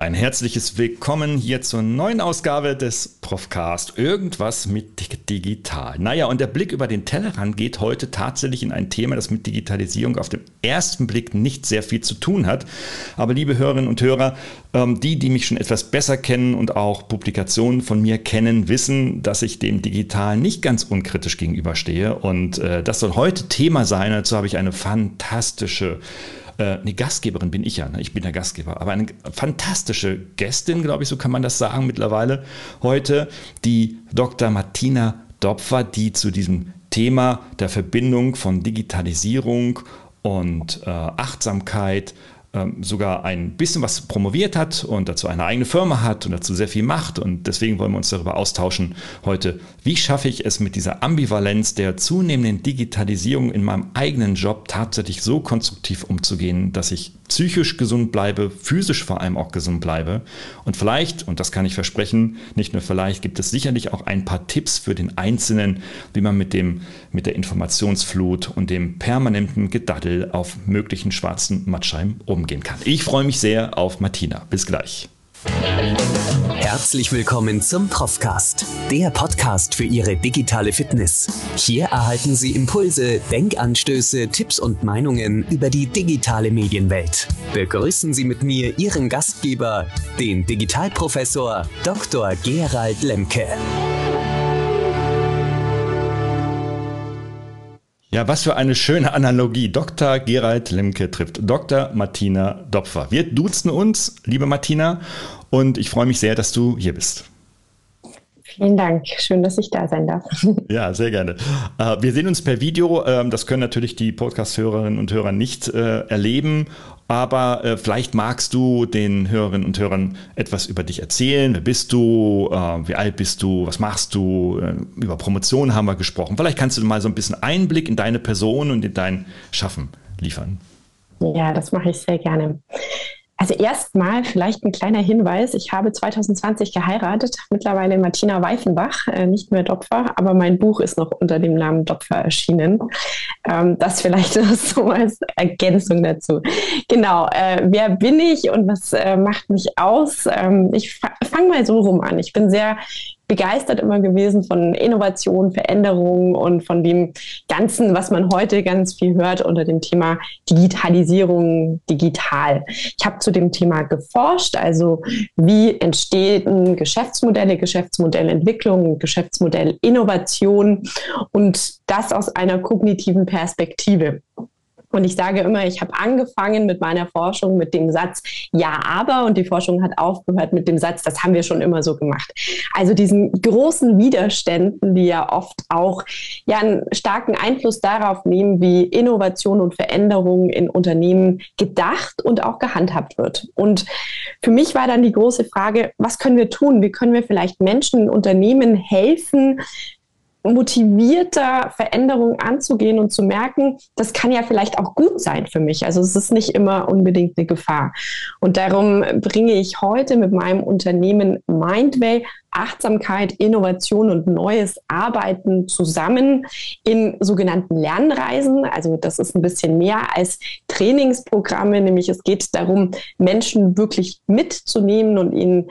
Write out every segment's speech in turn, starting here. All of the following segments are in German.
Ein herzliches Willkommen hier zur neuen Ausgabe des Profcast. Irgendwas mit digital. Naja, und der Blick über den Tellerrand geht heute tatsächlich in ein Thema, das mit Digitalisierung auf den ersten Blick nicht sehr viel zu tun hat. Aber liebe Hörerinnen und Hörer, ähm, die, die mich schon etwas besser kennen und auch Publikationen von mir kennen, wissen, dass ich dem Digitalen nicht ganz unkritisch gegenüberstehe. Und äh, das soll heute Thema sein. Dazu habe ich eine fantastische äh, eine Gastgeberin bin ich ja, ne? ich bin der Gastgeber, aber eine fantastische Gästin, glaube ich, so kann man das sagen mittlerweile heute, die Dr. Martina Dopfer, die zu diesem Thema der Verbindung von Digitalisierung und äh, Achtsamkeit sogar ein bisschen was promoviert hat und dazu eine eigene Firma hat und dazu sehr viel macht. Und deswegen wollen wir uns darüber austauschen heute, wie schaffe ich es mit dieser Ambivalenz der zunehmenden Digitalisierung in meinem eigenen Job tatsächlich so konstruktiv umzugehen, dass ich psychisch gesund bleibe, physisch vor allem auch gesund bleibe. Und vielleicht, und das kann ich versprechen, nicht nur vielleicht, gibt es sicherlich auch ein paar Tipps für den Einzelnen, wie man mit dem, mit der Informationsflut und dem permanenten Gedaddel auf möglichen schwarzen Mattscheiben umgehen kann. Ich freue mich sehr auf Martina. Bis gleich. Herzlich willkommen zum Profcast, der Podcast für Ihre digitale Fitness. Hier erhalten Sie Impulse, Denkanstöße, Tipps und Meinungen über die digitale Medienwelt. Begrüßen Sie mit mir Ihren Gastgeber, den Digitalprofessor Dr. Gerald Lemke. Ja, was für eine schöne Analogie. Dr. Gerald Lemke trifft Dr. Martina Dopfer. Wir duzen uns, liebe Martina, und ich freue mich sehr, dass du hier bist. Vielen Dank. Schön, dass ich da sein darf. Ja, sehr gerne. Äh, wir sehen uns per Video. Ähm, das können natürlich die Podcast-Hörerinnen und Hörer nicht äh, erleben. Aber äh, vielleicht magst du den Hörerinnen und Hörern etwas über dich erzählen. Wer bist du? Wie alt bist du? Was machst du? Über Promotion haben wir gesprochen. Vielleicht kannst du mal so ein bisschen Einblick in deine Person und in dein Schaffen liefern. Ja, das mache ich sehr gerne. Also erstmal vielleicht ein kleiner Hinweis. Ich habe 2020 geheiratet, mittlerweile Martina Weifenbach, äh, nicht mehr Dopfer, aber mein Buch ist noch unter dem Namen Dopfer erschienen. Ähm, das vielleicht so als Ergänzung dazu. Genau, äh, wer bin ich und was äh, macht mich aus? Ähm, ich fange mal so rum an. Ich bin sehr begeistert immer gewesen von Innovation, Veränderung und von dem Ganzen, was man heute ganz viel hört unter dem Thema Digitalisierung, digital. Ich habe zu dem Thema geforscht, also wie entstehen Geschäftsmodelle, Geschäftsmodellentwicklung, Geschäftsmodellinnovation und das aus einer kognitiven Perspektive. Und ich sage immer, ich habe angefangen mit meiner Forschung mit dem Satz Ja, aber und die Forschung hat aufgehört mit dem Satz, das haben wir schon immer so gemacht. Also diesen großen Widerständen, die ja oft auch ja einen starken Einfluss darauf nehmen, wie Innovation und Veränderung in Unternehmen gedacht und auch gehandhabt wird. Und für mich war dann die große Frage, was können wir tun? Wie können wir vielleicht Menschen, Unternehmen helfen, motivierter Veränderungen anzugehen und zu merken, das kann ja vielleicht auch gut sein für mich. Also es ist nicht immer unbedingt eine Gefahr. Und darum bringe ich heute mit meinem Unternehmen Mindway Achtsamkeit, Innovation und neues Arbeiten zusammen in sogenannten Lernreisen. Also das ist ein bisschen mehr als Trainingsprogramme, nämlich es geht darum, Menschen wirklich mitzunehmen und ihnen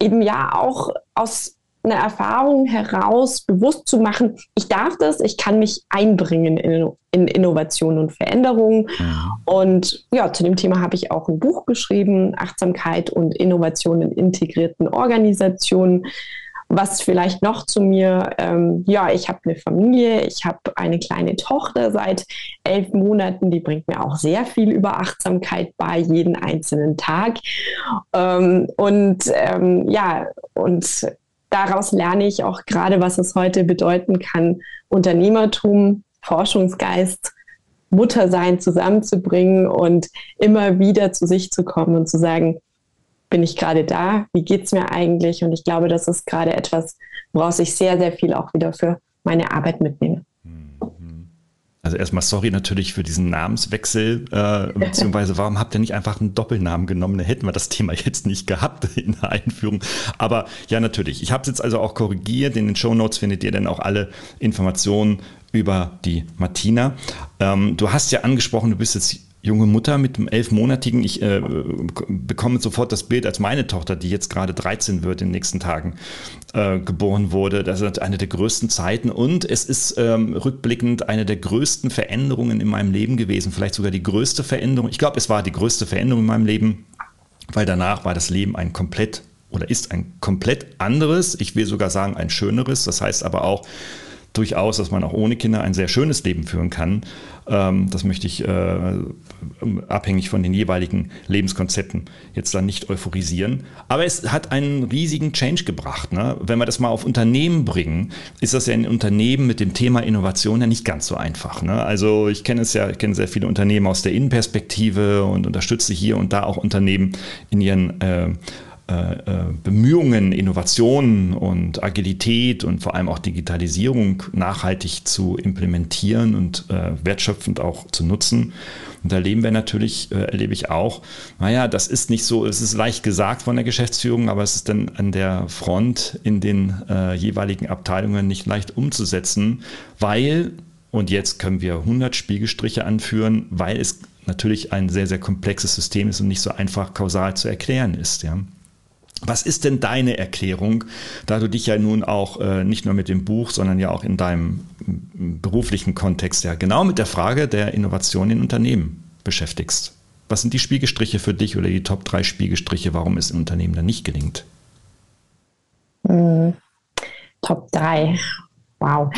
eben ja auch aus eine Erfahrung heraus bewusst zu machen, ich darf das, ich kann mich einbringen in, in Innovation und Veränderung. Ja. Und ja, zu dem Thema habe ich auch ein Buch geschrieben, Achtsamkeit und Innovation in integrierten Organisationen. Was vielleicht noch zu mir, ähm, ja, ich habe eine Familie, ich habe eine kleine Tochter seit elf Monaten, die bringt mir auch sehr viel über Achtsamkeit bei, jeden einzelnen Tag. Ähm, und ähm, ja, und daraus lerne ich auch gerade, was es heute bedeuten kann, Unternehmertum, Forschungsgeist, Muttersein zusammenzubringen und immer wieder zu sich zu kommen und zu sagen, bin ich gerade da? Wie geht es mir eigentlich? Und ich glaube, das ist gerade etwas, woraus ich sehr, sehr viel auch wieder für meine Arbeit mitnehme. Also erstmal sorry natürlich für diesen Namenswechsel, äh, beziehungsweise warum habt ihr nicht einfach einen Doppelnamen genommen? Da hätten wir das Thema jetzt nicht gehabt in der Einführung. Aber ja, natürlich. Ich habe es jetzt also auch korrigiert. In den Show Notes findet ihr dann auch alle Informationen über die Martina. Ähm, du hast ja angesprochen, du bist jetzt junge Mutter mit einem elfmonatigen, ich äh, bekomme sofort das Bild als meine Tochter, die jetzt gerade 13 wird in den nächsten Tagen, äh, geboren wurde. Das ist eine der größten Zeiten und es ist ähm, rückblickend eine der größten Veränderungen in meinem Leben gewesen, vielleicht sogar die größte Veränderung. Ich glaube, es war die größte Veränderung in meinem Leben, weil danach war das Leben ein komplett oder ist ein komplett anderes, ich will sogar sagen ein schöneres. Das heißt aber auch, durchaus, dass man auch ohne Kinder ein sehr schönes Leben führen kann. Ähm, das möchte ich äh, abhängig von den jeweiligen Lebenskonzepten jetzt dann nicht euphorisieren. Aber es hat einen riesigen Change gebracht. Ne? Wenn wir das mal auf Unternehmen bringen, ist das ja in Unternehmen mit dem Thema Innovation ja nicht ganz so einfach. Ne? Also ich kenne es ja, ich kenne sehr viele Unternehmen aus der Innenperspektive und unterstütze hier und da auch Unternehmen in ihren äh, Bemühungen, Innovationen und Agilität und vor allem auch Digitalisierung nachhaltig zu implementieren und äh, wertschöpfend auch zu nutzen. Und da erleben wir natürlich, äh, erlebe ich auch, naja, das ist nicht so, es ist leicht gesagt von der Geschäftsführung, aber es ist dann an der Front in den äh, jeweiligen Abteilungen nicht leicht umzusetzen, weil, und jetzt können wir 100 Spiegelstriche anführen, weil es natürlich ein sehr, sehr komplexes System ist und nicht so einfach kausal zu erklären ist. Ja. Was ist denn deine Erklärung, da du dich ja nun auch äh, nicht nur mit dem Buch, sondern ja auch in deinem beruflichen Kontext ja genau mit der Frage der Innovation in Unternehmen beschäftigst? Was sind die Spiegelstriche für dich oder die Top 3 Spiegelstriche, warum es in Unternehmen dann nicht gelingt? Hm, Top 3. Wow.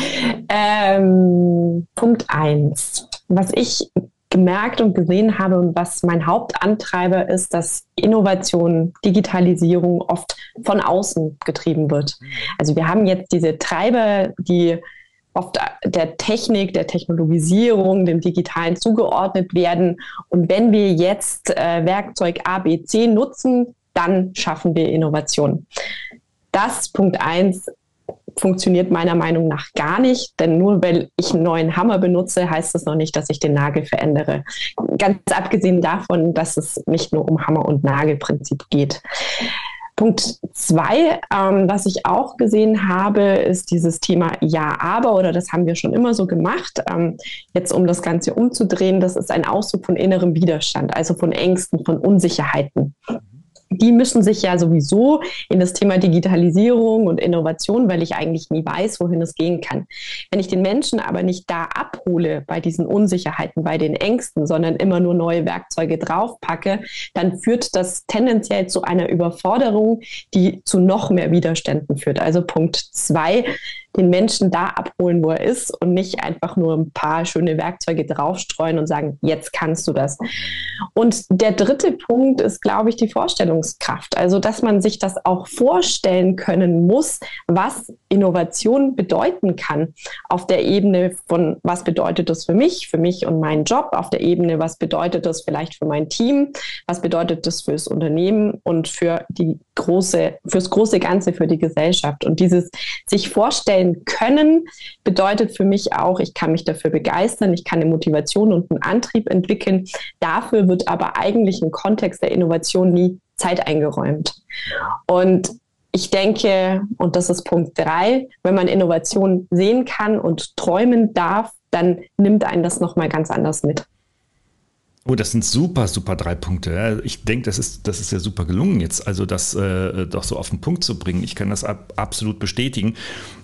Ähm, Punkt 1. Was ich gemerkt und gesehen habe und was mein Hauptantreiber ist, dass Innovation, Digitalisierung oft von außen getrieben wird. Also wir haben jetzt diese Treiber, die oft der Technik, der Technologisierung, dem Digitalen zugeordnet werden. Und wenn wir jetzt äh, Werkzeug A, B, C nutzen, dann schaffen wir Innovation. Das Punkt eins funktioniert meiner Meinung nach gar nicht, denn nur weil ich einen neuen Hammer benutze, heißt das noch nicht, dass ich den Nagel verändere. Ganz abgesehen davon, dass es nicht nur um Hammer- und Nagelprinzip geht. Punkt zwei, ähm, was ich auch gesehen habe, ist dieses Thema Ja, aber oder das haben wir schon immer so gemacht. Ähm, jetzt, um das Ganze umzudrehen, das ist ein Ausdruck von innerem Widerstand, also von Ängsten, von Unsicherheiten die müssen sich ja sowieso in das Thema Digitalisierung und Innovation, weil ich eigentlich nie weiß, wohin es gehen kann. Wenn ich den Menschen aber nicht da abhole bei diesen Unsicherheiten, bei den Ängsten, sondern immer nur neue Werkzeuge draufpacke, dann führt das tendenziell zu einer Überforderung, die zu noch mehr Widerständen führt. Also Punkt zwei, den Menschen da abholen, wo er ist und nicht einfach nur ein paar schöne Werkzeuge draufstreuen und sagen, jetzt kannst du das. Und der dritte Punkt ist, glaube ich, die Vorstellungskraft. Also, dass man sich das auch vorstellen können muss, was Innovation bedeuten kann. Auf der Ebene von, was bedeutet das für mich, für mich und meinen Job, auf der Ebene, was bedeutet das vielleicht für mein Team, was bedeutet das fürs Unternehmen und für die große, fürs große Ganze, für die Gesellschaft. Und dieses sich vorstellen können, bedeutet für mich auch, ich kann mich dafür begeistern, ich kann eine Motivation und einen Antrieb entwickeln. Dafür wird aber eigentlich im Kontext der Innovation nie Zeit eingeräumt. Und ich denke, und das ist Punkt drei, wenn man Innovation sehen kann und träumen darf, dann nimmt einen das nochmal ganz anders mit. Oh, das sind super, super drei Punkte. Ich denke, das ist, das ist ja super gelungen jetzt, also das äh, doch so auf den Punkt zu bringen. Ich kann das ab, absolut bestätigen.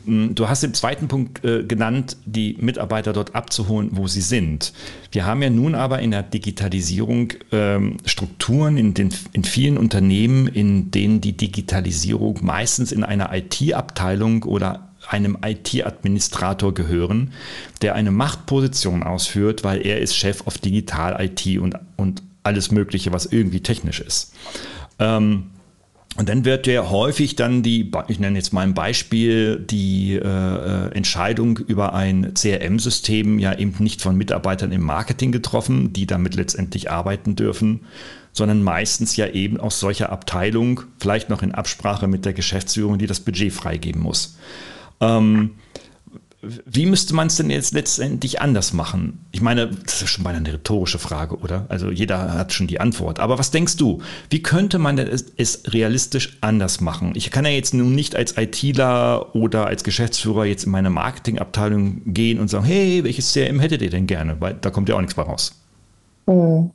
Hm, du hast den zweiten Punkt äh, genannt, die Mitarbeiter dort abzuholen, wo sie sind. Wir haben ja nun aber in der Digitalisierung ähm, Strukturen in, den, in vielen Unternehmen, in denen die Digitalisierung meistens in einer IT-Abteilung oder einem IT-Administrator gehören, der eine Machtposition ausführt, weil er ist Chef auf Digital-IT und, und alles Mögliche, was irgendwie technisch ist. Ähm, und dann wird ja häufig dann die, ich nenne jetzt mal ein Beispiel, die äh, Entscheidung über ein CRM-System ja eben nicht von Mitarbeitern im Marketing getroffen, die damit letztendlich arbeiten dürfen, sondern meistens ja eben aus solcher Abteilung, vielleicht noch in Absprache mit der Geschäftsführung, die das Budget freigeben muss. Ähm, wie müsste man es denn jetzt letztendlich anders machen? Ich meine, das ist schon mal eine rhetorische Frage, oder? Also jeder hat schon die Antwort. Aber was denkst du? Wie könnte man es, realistisch anders machen? Ich kann ja jetzt nun nicht als ITler oder als Geschäftsführer jetzt in meine Marketingabteilung gehen und sagen, hey, welches CRM hättet ihr denn gerne? Weil da kommt ja auch nichts mehr raus. Hm.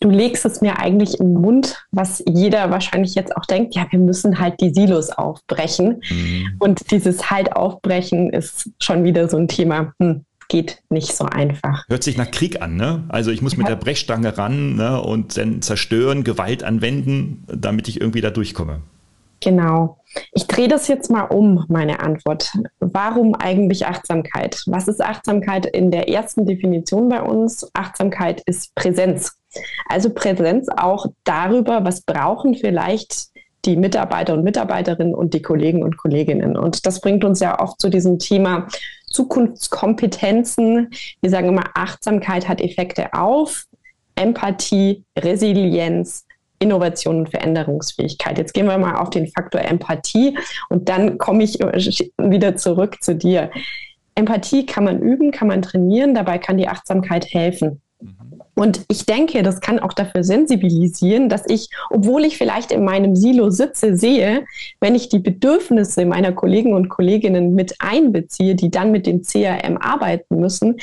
Du legst es mir eigentlich im Mund, was jeder wahrscheinlich jetzt auch denkt, ja, wir müssen halt die Silos aufbrechen. Mhm. Und dieses halt aufbrechen ist schon wieder so ein Thema. Hm, geht nicht so einfach. Hört sich nach Krieg an, ne? Also ich muss mit ja. der Brechstange ran ne? und dann zerstören, Gewalt anwenden, damit ich irgendwie da durchkomme. Genau. Ich drehe das jetzt mal um, meine Antwort. Warum eigentlich Achtsamkeit? Was ist Achtsamkeit in der ersten Definition bei uns? Achtsamkeit ist Präsenz. Also Präsenz auch darüber, was brauchen vielleicht die Mitarbeiter und Mitarbeiterinnen und die Kollegen und Kolleginnen. Und das bringt uns ja oft zu diesem Thema Zukunftskompetenzen. Wir sagen immer, Achtsamkeit hat Effekte auf Empathie, Resilienz, Innovation und Veränderungsfähigkeit. Jetzt gehen wir mal auf den Faktor Empathie und dann komme ich wieder zurück zu dir. Empathie kann man üben, kann man trainieren, dabei kann die Achtsamkeit helfen. Und ich denke, das kann auch dafür sensibilisieren, dass ich, obwohl ich vielleicht in meinem Silo sitze, sehe, wenn ich die Bedürfnisse meiner Kollegen und Kolleginnen mit einbeziehe, die dann mit dem CRM arbeiten müssen,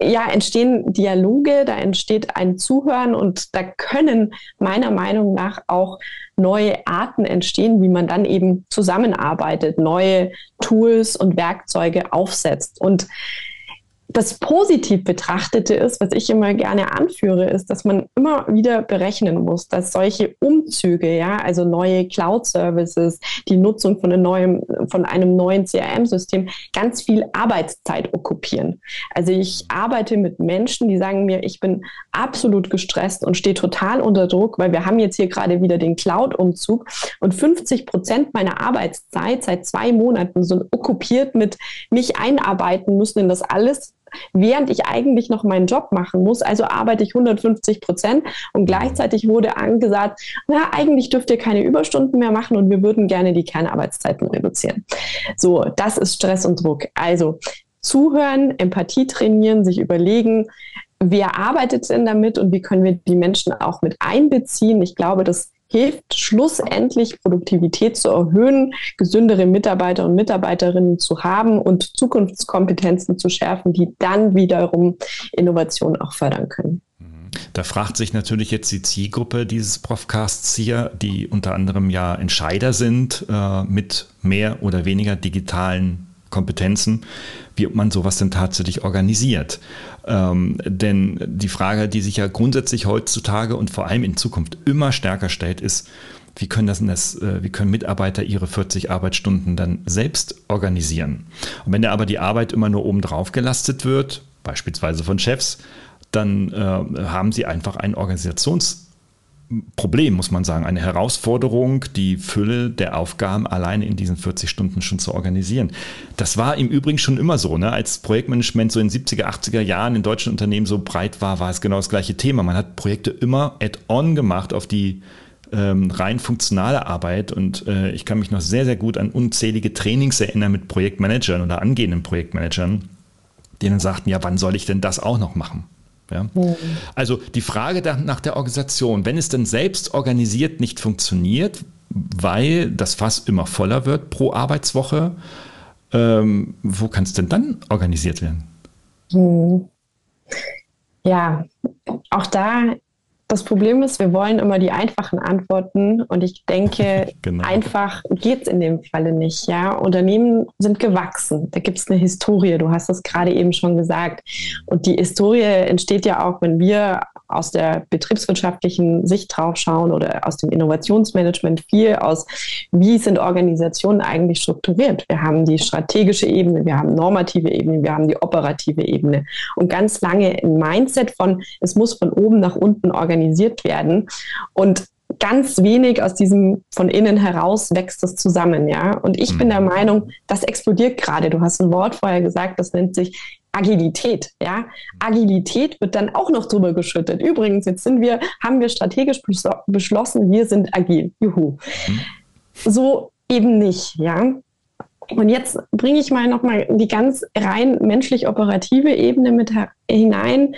ja, entstehen Dialoge, da entsteht ein Zuhören und da können meiner Meinung nach auch neue Arten entstehen, wie man dann eben zusammenarbeitet, neue Tools und Werkzeuge aufsetzt. Und das positiv betrachtete ist, was ich immer gerne anführe, ist, dass man immer wieder berechnen muss, dass solche Umzüge, ja, also neue Cloud-Services, die Nutzung von einem neuen, von einem neuen CRM-System ganz viel Arbeitszeit okkupieren. Also ich arbeite mit Menschen, die sagen mir, ich bin absolut gestresst und stehe total unter Druck, weil wir haben jetzt hier gerade wieder den Cloud-Umzug und 50 Prozent meiner Arbeitszeit seit zwei Monaten sind okkupiert mit mich einarbeiten müssen in das alles während ich eigentlich noch meinen Job machen muss. Also arbeite ich 150 Prozent und gleichzeitig wurde angesagt, na, eigentlich dürft ihr keine Überstunden mehr machen und wir würden gerne die Kernarbeitszeiten reduzieren. So, das ist Stress und Druck. Also zuhören, Empathie trainieren, sich überlegen, wer arbeitet denn damit und wie können wir die Menschen auch mit einbeziehen. Ich glaube, das hilft schlussendlich Produktivität zu erhöhen, gesündere Mitarbeiter und Mitarbeiterinnen zu haben und Zukunftskompetenzen zu schärfen, die dann wiederum Innovation auch fördern können. Da fragt sich natürlich jetzt die Zielgruppe dieses Profcasts hier, die unter anderem ja Entscheider sind äh, mit mehr oder weniger digitalen Kompetenzen, wie man sowas denn tatsächlich organisiert. Ähm, denn die Frage, die sich ja grundsätzlich heutzutage und vor allem in Zukunft immer stärker stellt, ist, wie können, das, das, äh, wie können Mitarbeiter ihre 40 Arbeitsstunden dann selbst organisieren? Und wenn da aber die Arbeit immer nur oben drauf gelastet wird, beispielsweise von Chefs, dann äh, haben sie einfach ein Organisations- Problem, muss man sagen, eine Herausforderung, die Fülle der Aufgaben alleine in diesen 40 Stunden schon zu organisieren. Das war im Übrigen schon immer so. Ne? Als Projektmanagement so in 70er, 80er Jahren in deutschen Unternehmen so breit war, war es genau das gleiche Thema. Man hat Projekte immer add-on gemacht auf die ähm, rein funktionale Arbeit und äh, ich kann mich noch sehr, sehr gut an unzählige Trainings erinnern mit Projektmanagern oder angehenden Projektmanagern, dann sagten, ja, wann soll ich denn das auch noch machen? Ja? Also die Frage nach der Organisation, wenn es denn selbst organisiert nicht funktioniert, weil das Fass immer voller wird pro Arbeitswoche, ähm, wo kann es denn dann organisiert werden? Mhm. Ja, auch da das Problem ist, wir wollen immer die einfachen Antworten und ich denke, genau. einfach geht es in dem Falle nicht. Ja, Unternehmen sind gewachsen. Da gibt es eine Historie. Du hast das gerade eben schon gesagt. Und die Historie entsteht ja auch, wenn wir aus der betriebswirtschaftlichen Sicht drauf schauen oder aus dem Innovationsmanagement viel aus, wie sind Organisationen eigentlich strukturiert. Wir haben die strategische Ebene, wir haben normative Ebene, wir haben die operative Ebene und ganz lange ein Mindset von, es muss von oben nach unten organisiert werden und ganz wenig aus diesem von innen heraus wächst es zusammen, ja. Und ich bin der mhm. Meinung, das explodiert gerade. Du hast ein Wort vorher gesagt, das nennt sich Agilität, ja. Agilität wird dann auch noch drüber geschüttet. Übrigens, jetzt sind wir, haben wir strategisch beschlossen, wir sind agil. Juhu. Mhm. So eben nicht, ja. Und jetzt bringe ich mal nochmal die ganz rein menschlich operative Ebene mit hinein.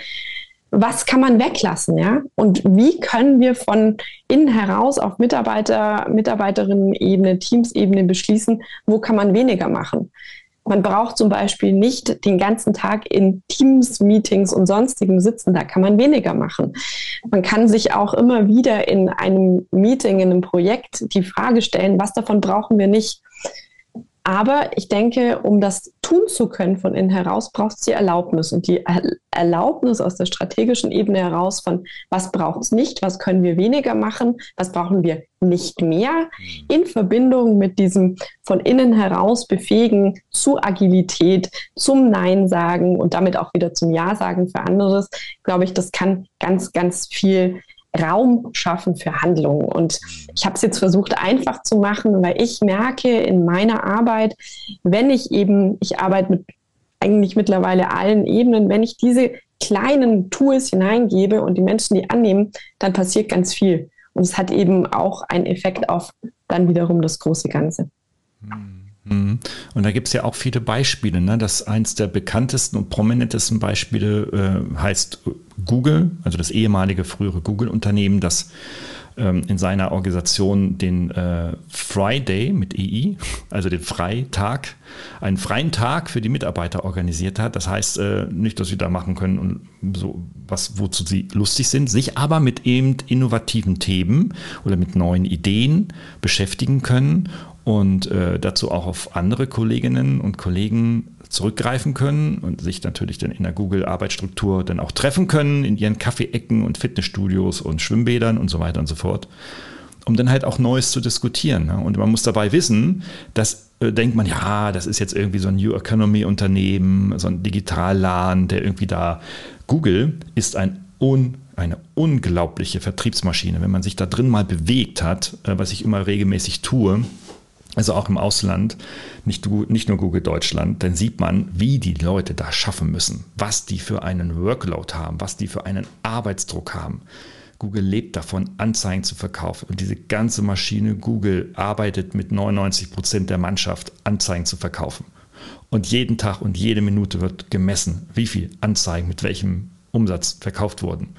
Was kann man weglassen, ja? Und wie können wir von innen heraus auf Mitarbeiter, Mitarbeiterinnen-Ebene, Teams-Ebene beschließen, wo kann man weniger machen? Man braucht zum Beispiel nicht den ganzen Tag in Teams-Meetings und sonstigem sitzen. Da kann man weniger machen. Man kann sich auch immer wieder in einem Meeting, in einem Projekt die Frage stellen, was davon brauchen wir nicht? Aber ich denke, um das tun zu können von innen heraus, braucht es die Erlaubnis. Und die Erlaubnis aus der strategischen Ebene heraus von, was braucht es nicht, was können wir weniger machen, was brauchen wir nicht mehr, mhm. in Verbindung mit diesem von innen heraus befähigen zu Agilität, zum Nein sagen und damit auch wieder zum Ja sagen für anderes, glaube ich, das kann ganz, ganz viel Raum schaffen für Handlungen. Und ich habe es jetzt versucht einfach zu machen, weil ich merke in meiner Arbeit, wenn ich eben, ich arbeite mit eigentlich mittlerweile allen Ebenen, wenn ich diese kleinen Tools hineingebe und die Menschen die annehmen, dann passiert ganz viel. Und es hat eben auch einen Effekt auf dann wiederum das große Ganze. Mhm. Und da gibt es ja auch viele Beispiele. Ne? Das eins der bekanntesten und prominentesten Beispiele äh, heißt Google, also das ehemalige frühere Google-Unternehmen, das ähm, in seiner Organisation den äh, Friday mit EI, also den Freitag, einen freien Tag für die Mitarbeiter organisiert hat. Das heißt äh, nicht, dass sie da machen können und so was, wozu sie lustig sind, sich aber mit eben innovativen Themen oder mit neuen Ideen beschäftigen können und äh, dazu auch auf andere Kolleginnen und Kollegen zurückgreifen können und sich natürlich dann in der Google-Arbeitsstruktur dann auch treffen können, in ihren Kaffeeecken und Fitnessstudios und Schwimmbädern und so weiter und so fort, um dann halt auch Neues zu diskutieren. Ne? Und man muss dabei wissen, dass äh, denkt man, ja, das ist jetzt irgendwie so ein New Economy-Unternehmen, so ein Digitalladen, der irgendwie da. Google ist ein un eine unglaubliche Vertriebsmaschine. Wenn man sich da drin mal bewegt hat, äh, was ich immer regelmäßig tue, also auch im Ausland, nicht, nicht nur Google Deutschland, dann sieht man, wie die Leute da schaffen müssen, was die für einen Workload haben, was die für einen Arbeitsdruck haben. Google lebt davon, Anzeigen zu verkaufen. Und diese ganze Maschine Google arbeitet mit 99 Prozent der Mannschaft, Anzeigen zu verkaufen. Und jeden Tag und jede Minute wird gemessen, wie viel Anzeigen mit welchem Umsatz verkauft wurden.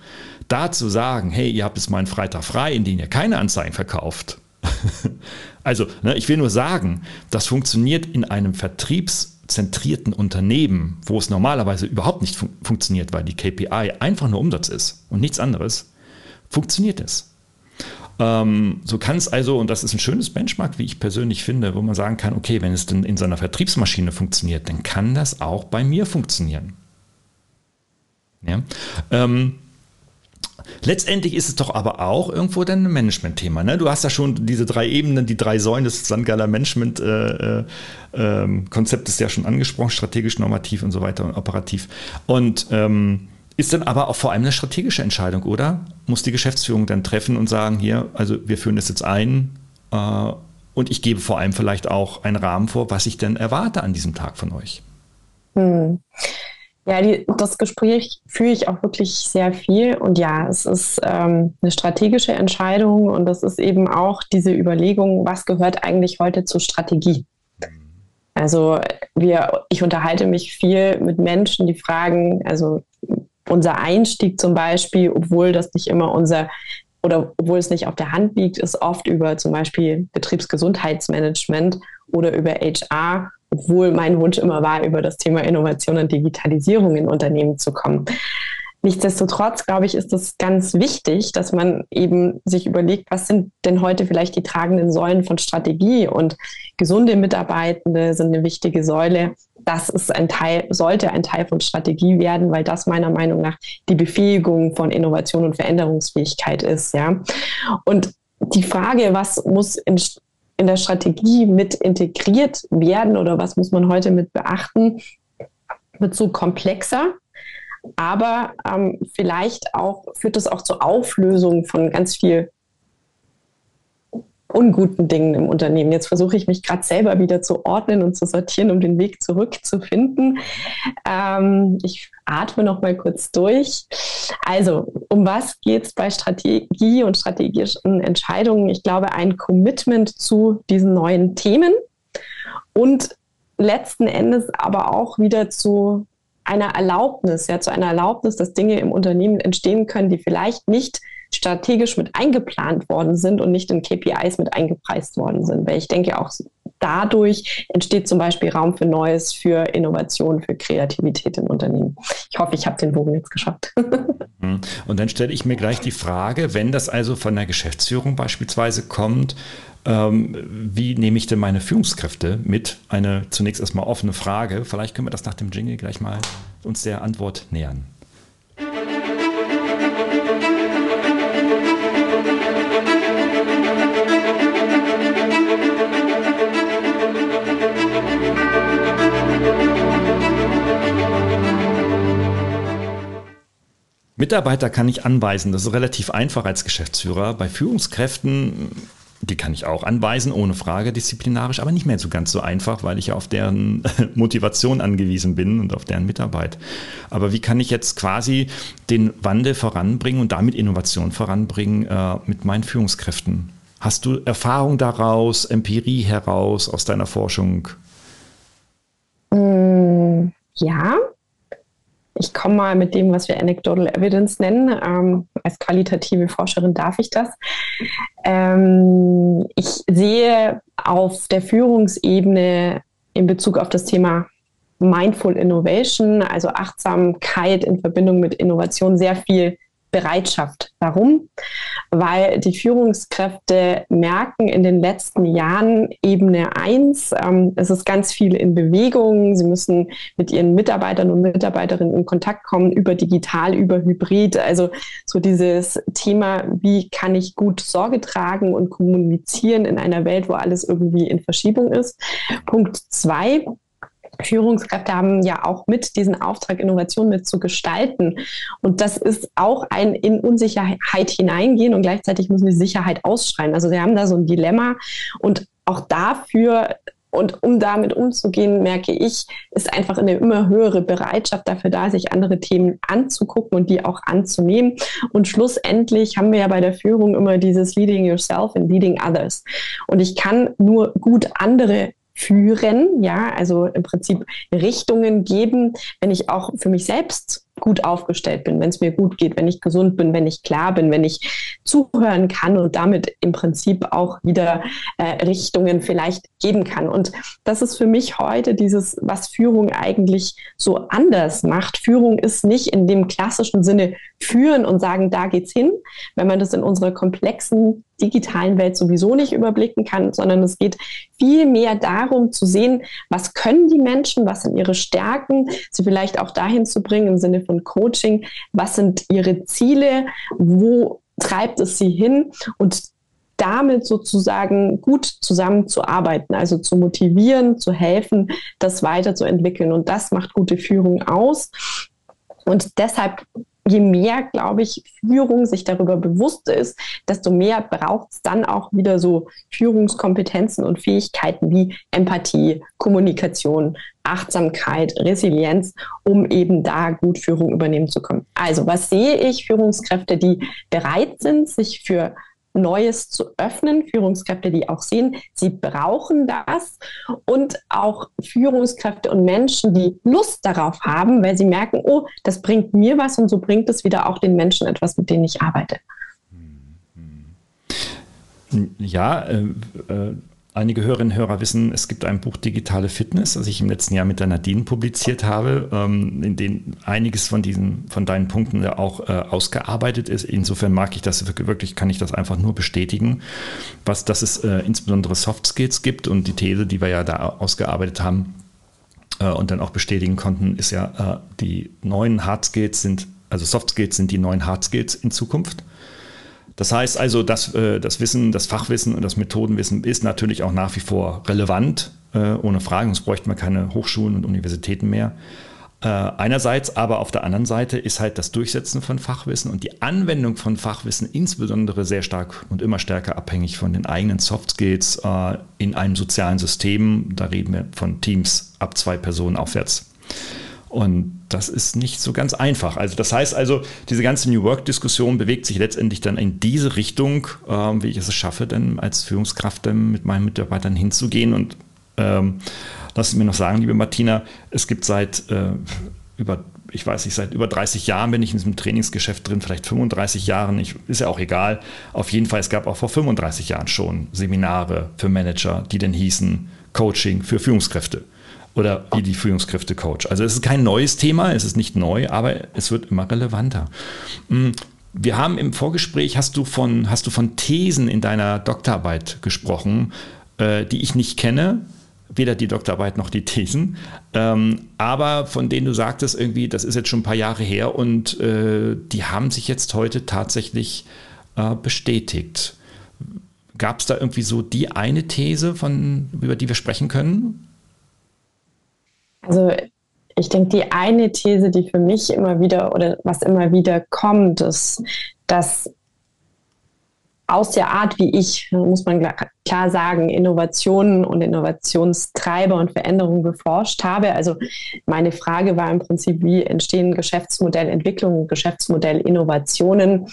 Da zu sagen, hey, ihr habt jetzt mal einen Freitag frei, in dem ihr keine Anzeigen verkauft, also, ne, ich will nur sagen, das funktioniert in einem vertriebszentrierten Unternehmen, wo es normalerweise überhaupt nicht fun funktioniert, weil die KPI einfach nur Umsatz ist und nichts anderes, funktioniert es. Ähm, so kann es also, und das ist ein schönes Benchmark, wie ich persönlich finde, wo man sagen kann, okay, wenn es denn in seiner Vertriebsmaschine funktioniert, dann kann das auch bei mir funktionieren. Ja? Ähm, Letztendlich ist es doch aber auch irgendwo dann ein Management-Thema. Ne? Du hast ja schon diese drei Ebenen, die drei Säulen des Sandgaler Management-Konzeptes äh, äh, ähm, ja schon angesprochen, strategisch, normativ und so weiter und operativ. Und ähm, ist dann aber auch vor allem eine strategische Entscheidung, oder? Muss die Geschäftsführung dann treffen und sagen, hier, also wir führen das jetzt ein äh, und ich gebe vor allem vielleicht auch einen Rahmen vor, was ich denn erwarte an diesem Tag von euch. Hm. Ja, die, das Gespräch führe ich auch wirklich sehr viel. Und ja, es ist ähm, eine strategische Entscheidung und das ist eben auch diese Überlegung, was gehört eigentlich heute zur Strategie? Also wir, ich unterhalte mich viel mit Menschen, die fragen, also unser Einstieg zum Beispiel, obwohl das nicht immer unser oder obwohl es nicht auf der Hand liegt, ist oft über zum Beispiel Betriebsgesundheitsmanagement oder über HR obwohl mein Wunsch immer war, über das Thema Innovation und Digitalisierung in Unternehmen zu kommen. Nichtsdestotrotz, glaube ich, ist es ganz wichtig, dass man eben sich überlegt, was sind denn heute vielleicht die tragenden Säulen von Strategie und gesunde Mitarbeitende sind eine wichtige Säule. Das ist ein Teil, sollte ein Teil von Strategie werden, weil das meiner Meinung nach die Befähigung von Innovation und Veränderungsfähigkeit ist, ja. Und die Frage, was muss in in der Strategie mit integriert werden oder was muss man heute mit beachten, wird so komplexer. Aber ähm, vielleicht auch führt es auch zur Auflösung von ganz viel unguten Dingen im Unternehmen. Jetzt versuche ich mich gerade selber wieder zu ordnen und zu sortieren, um den Weg zurückzufinden. Ähm, ich atme noch mal kurz durch. Also, um was geht es bei Strategie und strategischen Entscheidungen? Ich glaube, ein Commitment zu diesen neuen Themen und letzten Endes aber auch wieder zu einer Erlaubnis, ja, zu einer Erlaubnis, dass Dinge im Unternehmen entstehen können, die vielleicht nicht strategisch mit eingeplant worden sind und nicht in KPIs mit eingepreist worden sind. Weil ich denke auch, dadurch entsteht zum Beispiel Raum für Neues, für Innovation, für Kreativität im Unternehmen. Ich hoffe, ich habe den Bogen jetzt geschafft. Mhm. Und dann stelle ich mir gleich die Frage, wenn das also von der Geschäftsführung beispielsweise kommt, ähm, wie nehme ich denn meine Führungskräfte mit? Eine zunächst erstmal offene Frage. Vielleicht können wir das nach dem Jingle gleich mal uns der Antwort nähern. Mitarbeiter kann ich anweisen, das ist relativ einfach als Geschäftsführer. Bei Führungskräften, die kann ich auch anweisen, ohne Frage, disziplinarisch, aber nicht mehr so ganz so einfach, weil ich ja auf deren Motivation angewiesen bin und auf deren Mitarbeit. Aber wie kann ich jetzt quasi den Wandel voranbringen und damit Innovation voranbringen äh, mit meinen Führungskräften? Hast du Erfahrung daraus, Empirie heraus aus deiner Forschung? Mm, ja, ich komme mal mit dem, was wir Anecdotal Evidence nennen. Ähm, als qualitative Forscherin darf ich das. Ähm, ich sehe auf der Führungsebene in Bezug auf das Thema Mindful Innovation, also Achtsamkeit in Verbindung mit Innovation, sehr viel Bereitschaft. Warum? Weil die Führungskräfte merken in den letzten Jahren Ebene 1, ähm, es ist ganz viel in Bewegung. Sie müssen mit ihren Mitarbeitern und Mitarbeiterinnen in Kontakt kommen über digital, über Hybrid. Also so dieses Thema, wie kann ich gut Sorge tragen und kommunizieren in einer Welt, wo alles irgendwie in Verschiebung ist. Punkt zwei, Führungskräfte haben ja auch mit diesen Auftrag Innovation mit zu gestalten. Und das ist auch ein in Unsicherheit hineingehen und gleichzeitig müssen die Sicherheit ausschreien. Also sie haben da so ein Dilemma und auch dafür und um damit umzugehen, merke ich, ist einfach eine immer höhere Bereitschaft dafür da, sich andere Themen anzugucken und die auch anzunehmen. Und schlussendlich haben wir ja bei der Führung immer dieses Leading Yourself and Leading Others. Und ich kann nur gut andere führen, ja, also im Prinzip Richtungen geben, wenn ich auch für mich selbst gut aufgestellt bin, wenn es mir gut geht, wenn ich gesund bin, wenn ich klar bin, wenn ich zuhören kann und damit im Prinzip auch wieder äh, Richtungen vielleicht geben kann. Und das ist für mich heute dieses, was Führung eigentlich so anders macht. Führung ist nicht in dem klassischen Sinne führen und sagen, da geht's hin, wenn man das in unserer komplexen digitalen Welt sowieso nicht überblicken kann, sondern es geht viel mehr darum zu sehen, was können die Menschen, was sind ihre Stärken, sie vielleicht auch dahin zu bringen im Sinne von Coaching, was sind ihre Ziele, wo treibt es sie hin und damit sozusagen gut zusammenzuarbeiten, also zu motivieren, zu helfen, das weiterzuentwickeln. Und das macht gute Führung aus. Und deshalb je mehr, glaube ich, Führung sich darüber bewusst ist, desto mehr braucht es dann auch wieder so Führungskompetenzen und Fähigkeiten wie Empathie, Kommunikation, Achtsamkeit, Resilienz, um eben da gut Führung übernehmen zu können. Also was sehe ich? Führungskräfte, die bereit sind, sich für Neues zu öffnen, Führungskräfte, die auch sehen, sie brauchen das und auch Führungskräfte und Menschen, die Lust darauf haben, weil sie merken, oh, das bringt mir was und so bringt es wieder auch den Menschen etwas, mit denen ich arbeite. Ja, äh, äh Einige Hörerinnen und Hörer wissen, es gibt ein Buch Digitale Fitness, das ich im letzten Jahr mit der Nadine publiziert habe, ähm, in dem einiges von diesen, von deinen Punkten ja auch äh, ausgearbeitet ist. Insofern mag ich das wirklich, kann ich das einfach nur bestätigen, was, dass es äh, insbesondere Soft Skills gibt und die These, die wir ja da ausgearbeitet haben äh, und dann auch bestätigen konnten, ist ja, die neuen Hard Skills sind, also Soft Skills sind die neuen Hard Skills in Zukunft. Das heißt also, dass äh, das Wissen, das Fachwissen und das Methodenwissen ist natürlich auch nach wie vor relevant, äh, ohne Frage, sonst bräuchten wir keine Hochschulen und Universitäten mehr. Äh, einerseits, aber auf der anderen Seite ist halt das Durchsetzen von Fachwissen und die Anwendung von Fachwissen insbesondere sehr stark und immer stärker abhängig von den eigenen Soft Skills in einem sozialen System. Da reden wir von Teams ab zwei Personen aufwärts. Und das ist nicht so ganz einfach. Also das heißt also, diese ganze New Work-Diskussion bewegt sich letztendlich dann in diese Richtung, äh, wie ich es schaffe, dann als Führungskraft dann mit meinen Mitarbeitern hinzugehen. Und ähm, lass mir noch sagen, liebe Martina, es gibt seit äh, über ich weiß nicht, seit über 30 Jahren bin ich in diesem Trainingsgeschäft drin, vielleicht 35 Jahren, ich, ist ja auch egal. Auf jeden Fall, es gab auch vor 35 Jahren schon Seminare für Manager, die denn hießen, Coaching für Führungskräfte oder wie die Führungskräfte coach. Also es ist kein neues Thema, es ist nicht neu, aber es wird immer relevanter. Hm, wir haben im Vorgespräch, hast du von, hast du von Thesen in deiner Doktorarbeit gesprochen, äh, die ich nicht kenne, weder die Doktorarbeit noch die Thesen, ähm, aber von denen du sagtest irgendwie, das ist jetzt schon ein paar Jahre her und äh, die haben sich jetzt heute tatsächlich äh, bestätigt. Gab es da irgendwie so die eine These, von, über die wir sprechen können? Also ich denke, die eine These, die für mich immer wieder oder was immer wieder kommt, ist, dass aus der Art, wie ich, muss man klar sagen, Innovationen und Innovationstreiber und Veränderungen beforscht habe. Also meine Frage war im Prinzip, wie entstehen Geschäftsmodellentwicklungen, Geschäftsmodellinnovationen.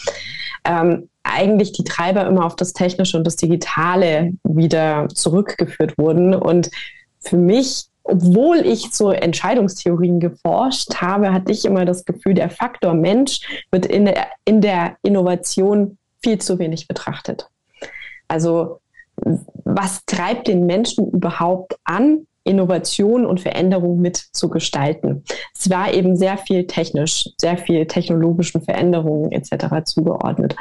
Ähm, eigentlich die Treiber immer auf das Technische und das Digitale wieder zurückgeführt wurden. Und für mich obwohl ich zu Entscheidungstheorien geforscht habe, hatte ich immer das Gefühl, der Faktor Mensch wird in der, in der Innovation viel zu wenig betrachtet. Also was treibt den Menschen überhaupt an, Innovation und Veränderung mit zu gestalten. Es war eben sehr viel technisch, sehr viel technologischen Veränderungen etc. zugeordnet.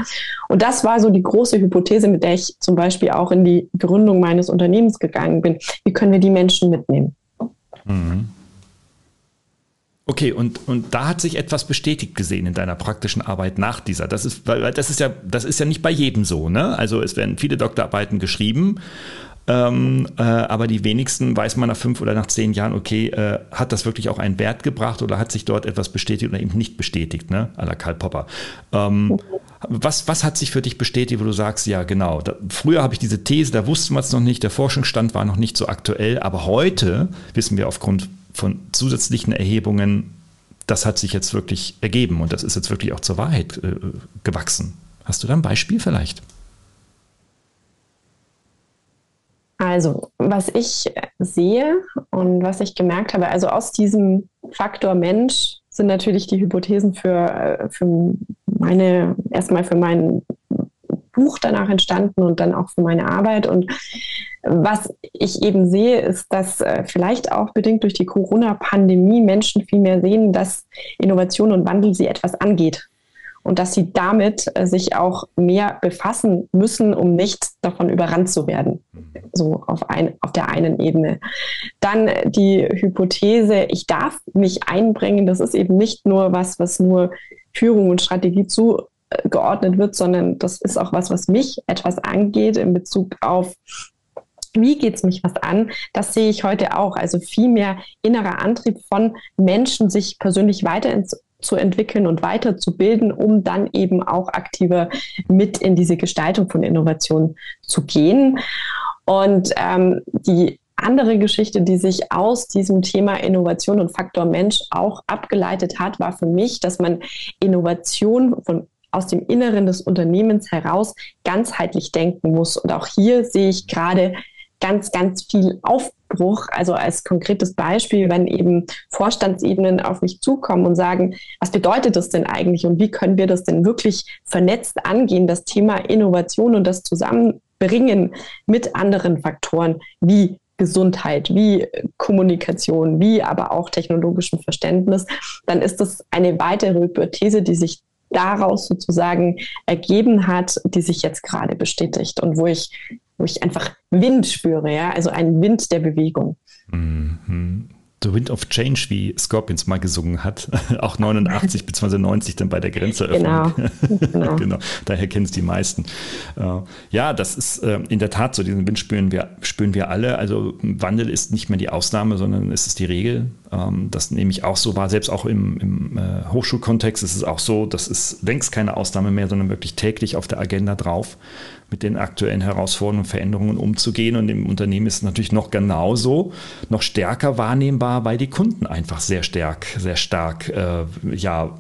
Und das war so die große Hypothese, mit der ich zum Beispiel auch in die Gründung meines Unternehmens gegangen bin. Wie können wir die Menschen mitnehmen? Mhm. Okay, und, und da hat sich etwas bestätigt gesehen in deiner praktischen Arbeit nach dieser. Das ist, weil das ist ja, das ist ja nicht bei jedem so, ne? Also es werden viele Doktorarbeiten geschrieben, ähm, äh, aber die wenigsten weiß man nach fünf oder nach zehn Jahren, okay, äh, hat das wirklich auch einen Wert gebracht oder hat sich dort etwas bestätigt oder eben nicht bestätigt, ne? À la Karl Popper. Ähm, was, was hat sich für dich bestätigt, wo du sagst, ja, genau, da, früher habe ich diese These, da wussten wir es noch nicht, der Forschungsstand war noch nicht so aktuell, aber heute wissen wir aufgrund von zusätzlichen Erhebungen, das hat sich jetzt wirklich ergeben und das ist jetzt wirklich auch zur Wahrheit äh, gewachsen. Hast du da ein Beispiel vielleicht? Also, was ich sehe und was ich gemerkt habe, also aus diesem Faktor Mensch sind natürlich die Hypothesen für, äh, für meine, erstmal für mein Buch danach entstanden und dann auch für meine Arbeit. Und was ich eben sehe, ist, dass äh, vielleicht auch bedingt durch die Corona-Pandemie Menschen viel mehr sehen, dass Innovation und Wandel sie etwas angeht und dass sie damit äh, sich auch mehr befassen müssen, um nicht davon überrannt zu werden. So auf, ein, auf der einen Ebene. Dann die Hypothese, ich darf mich einbringen, das ist eben nicht nur was, was nur Führung und Strategie zu geordnet wird, sondern das ist auch was, was mich etwas angeht in Bezug auf wie geht es mich was an? Das sehe ich heute auch. Also viel mehr innerer Antrieb von Menschen, sich persönlich weiterzuentwickeln und weiterzubilden, um dann eben auch aktiver mit in diese Gestaltung von Innovation zu gehen. Und ähm, die andere Geschichte, die sich aus diesem Thema Innovation und Faktor Mensch auch abgeleitet hat, war für mich, dass man Innovation von aus dem Inneren des Unternehmens heraus ganzheitlich denken muss. Und auch hier sehe ich gerade ganz, ganz viel Aufbruch. Also als konkretes Beispiel, wenn eben Vorstandsebenen auf mich zukommen und sagen, was bedeutet das denn eigentlich und wie können wir das denn wirklich vernetzt angehen, das Thema Innovation und das Zusammenbringen mit anderen Faktoren wie Gesundheit, wie Kommunikation, wie aber auch technologischem Verständnis, dann ist das eine weitere Hypothese, die sich daraus sozusagen ergeben hat, die sich jetzt gerade bestätigt und wo ich, wo ich einfach Wind spüre, ja, also ein Wind der Bewegung. Mhm. The Wind of Change, wie Scorpions mal gesungen hat, auch 89 bzw. 90 dann bei der Grenzeröffnung. Genau. genau. genau. Daher kennen es die meisten. Äh, ja, das ist äh, in der Tat so. Diesen Wind spüren wir, spüren wir alle. Also Wandel ist nicht mehr die Ausnahme, sondern es ist die Regel. Ähm, das nehme ich auch so wahr. Selbst auch im, im äh, Hochschulkontext ist es auch so, das ist längst keine Ausnahme mehr, sondern wirklich täglich auf der Agenda drauf mit den aktuellen Herausforderungen und Veränderungen umzugehen. Und im Unternehmen ist es natürlich noch genauso, noch stärker wahrnehmbar, weil die Kunden einfach sehr stark, sehr stark, äh, ja,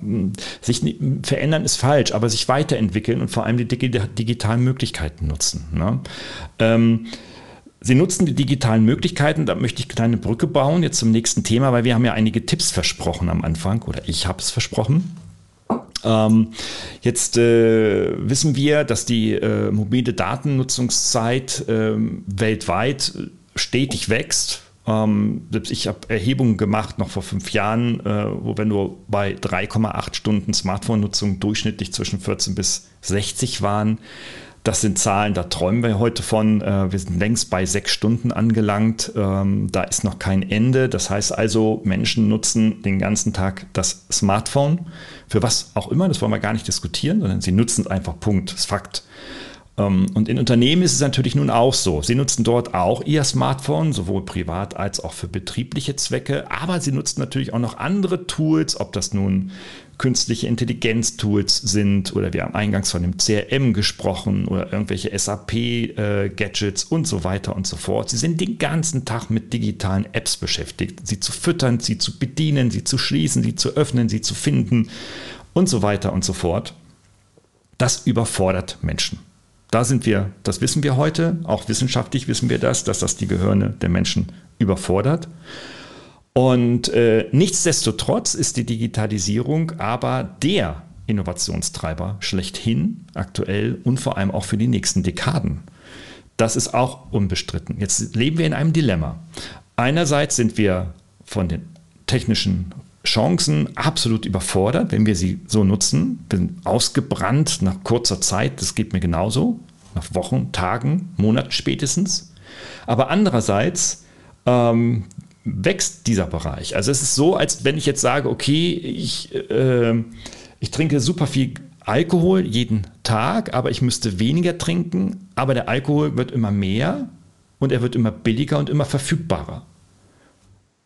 sich verändern ist falsch, aber sich weiterentwickeln und vor allem die digitalen Möglichkeiten nutzen. Ne? Ähm, Sie nutzen die digitalen Möglichkeiten, da möchte ich eine kleine Brücke bauen, jetzt zum nächsten Thema, weil wir haben ja einige Tipps versprochen am Anfang, oder ich habe es versprochen. Ähm, jetzt äh, wissen wir, dass die äh, mobile Datennutzungszeit äh, weltweit stetig wächst. Ähm, ich habe Erhebungen gemacht noch vor fünf Jahren, äh, wo wenn du bei 3,8 Stunden Smartphone-Nutzung durchschnittlich zwischen 14 bis 60 waren, das sind Zahlen, da träumen wir heute von. Äh, wir sind längst bei sechs Stunden angelangt. Ähm, da ist noch kein Ende. Das heißt also, Menschen nutzen den ganzen Tag das Smartphone. Für was auch immer, das wollen wir gar nicht diskutieren, sondern sie nutzen es einfach. Punkt. Das ist Fakt. Ähm, und in Unternehmen ist es natürlich nun auch so. Sie nutzen dort auch ihr Smartphone, sowohl privat als auch für betriebliche Zwecke. Aber sie nutzen natürlich auch noch andere Tools, ob das nun künstliche Intelligenz-Tools sind oder wir haben eingangs von dem CRM gesprochen oder irgendwelche SAP-Gadgets und so weiter und so fort. Sie sind den ganzen Tag mit digitalen Apps beschäftigt, sie zu füttern, sie zu bedienen, sie zu schließen, sie zu öffnen, sie zu finden und so weiter und so fort. Das überfordert Menschen. Da sind wir, das wissen wir heute, auch wissenschaftlich wissen wir das, dass das die Gehirne der Menschen überfordert. Und äh, nichtsdestotrotz ist die Digitalisierung aber der Innovationstreiber schlechthin aktuell und vor allem auch für die nächsten Dekaden. Das ist auch unbestritten. Jetzt leben wir in einem Dilemma. Einerseits sind wir von den technischen Chancen absolut überfordert, wenn wir sie so nutzen. Sind ausgebrannt nach kurzer Zeit, das geht mir genauso, nach Wochen, Tagen, Monaten spätestens. Aber andererseits ähm, wächst dieser Bereich. Also es ist so, als wenn ich jetzt sage, okay, ich, äh, ich trinke super viel Alkohol jeden Tag, aber ich müsste weniger trinken, aber der Alkohol wird immer mehr und er wird immer billiger und immer verfügbarer.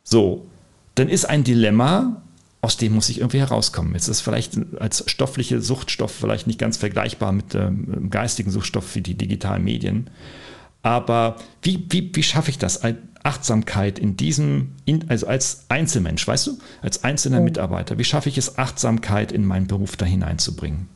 So, dann ist ein Dilemma, aus dem muss ich irgendwie herauskommen. Jetzt ist vielleicht als stoffliche Suchtstoff vielleicht nicht ganz vergleichbar mit ähm, geistigen Suchtstoff wie die digitalen Medien. Aber wie, wie, wie schaffe ich das? Achtsamkeit in diesem, also als Einzelmensch, weißt du, als einzelner mhm. Mitarbeiter, wie schaffe ich es, Achtsamkeit in meinen Beruf da hineinzubringen?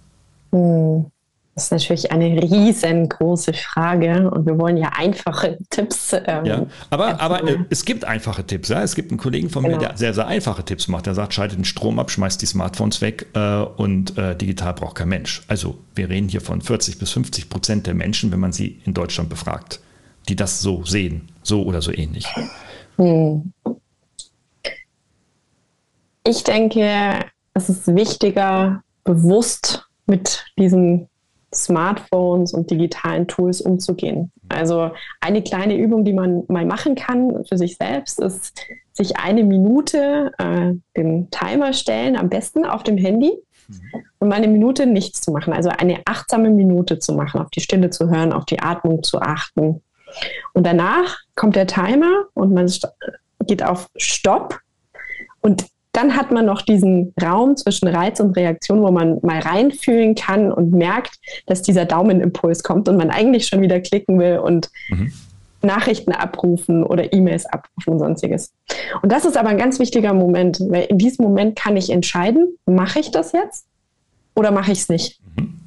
Mhm. Das ist natürlich eine riesengroße Frage und wir wollen ja einfache Tipps. Ähm, ja, aber, aber äh, es gibt einfache Tipps. Ja? Es gibt einen Kollegen von genau. mir, der sehr, sehr einfache Tipps macht. Der sagt, schaltet den Strom ab, schmeißt die Smartphones weg äh, und äh, digital braucht kein Mensch. Also wir reden hier von 40 bis 50 Prozent der Menschen, wenn man sie in Deutschland befragt die das so sehen, so oder so ähnlich? Hm. Ich denke, es ist wichtiger, bewusst mit diesen Smartphones und digitalen Tools umzugehen. Also eine kleine Übung, die man mal machen kann für sich selbst, ist sich eine Minute äh, den Timer stellen, am besten auf dem Handy mhm. und mal eine Minute nichts zu machen. Also eine achtsame Minute zu machen, auf die Stille zu hören, auf die Atmung zu achten. Und danach kommt der Timer und man geht auf Stopp. Und dann hat man noch diesen Raum zwischen Reiz und Reaktion, wo man mal reinfühlen kann und merkt, dass dieser Daumenimpuls kommt und man eigentlich schon wieder klicken will und mhm. Nachrichten abrufen oder E-Mails abrufen und sonstiges. Und das ist aber ein ganz wichtiger Moment, weil in diesem Moment kann ich entscheiden, mache ich das jetzt oder mache ich es nicht. Mhm.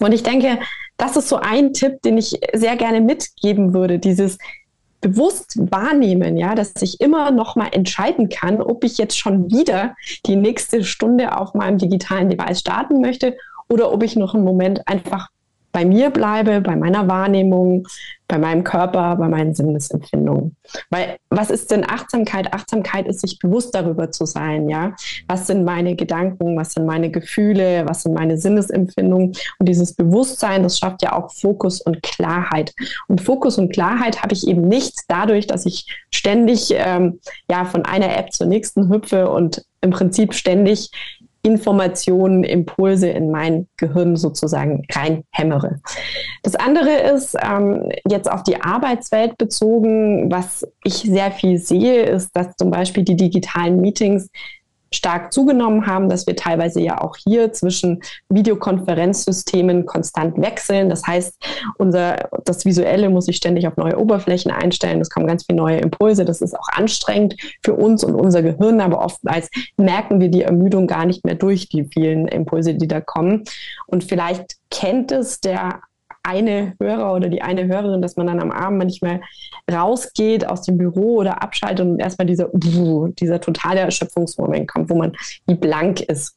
Und ich denke, das ist so ein Tipp, den ich sehr gerne mitgeben würde, dieses bewusst wahrnehmen, ja, dass ich immer noch mal entscheiden kann, ob ich jetzt schon wieder die nächste Stunde auf meinem digitalen Device starten möchte oder ob ich noch einen Moment einfach bei mir bleibe, bei meiner Wahrnehmung, bei meinem Körper, bei meinen Sinnesempfindungen. Weil was ist denn Achtsamkeit? Achtsamkeit ist sich bewusst darüber zu sein, ja. Was sind meine Gedanken? Was sind meine Gefühle? Was sind meine Sinnesempfindungen? Und dieses Bewusstsein, das schafft ja auch Fokus und Klarheit. Und Fokus und Klarheit habe ich eben nicht dadurch, dass ich ständig ähm, ja von einer App zur nächsten hüpfe und im Prinzip ständig Informationen, Impulse in mein Gehirn sozusagen reinhämmere. Das andere ist ähm, jetzt auf die Arbeitswelt bezogen, was ich sehr viel sehe, ist, dass zum Beispiel die digitalen Meetings stark zugenommen haben, dass wir teilweise ja auch hier zwischen Videokonferenzsystemen konstant wechseln. Das heißt, unser, das Visuelle muss sich ständig auf neue Oberflächen einstellen. Es kommen ganz viele neue Impulse. Das ist auch anstrengend für uns und unser Gehirn, aber oftmals merken wir die Ermüdung gar nicht mehr durch die vielen Impulse, die da kommen. Und vielleicht kennt es der eine Hörer oder die eine Hörerin, dass man dann am Abend manchmal rausgeht aus dem Büro oder abschaltet und erstmal dieser, dieser totale Erschöpfungsmoment kommt, wo man wie blank ist.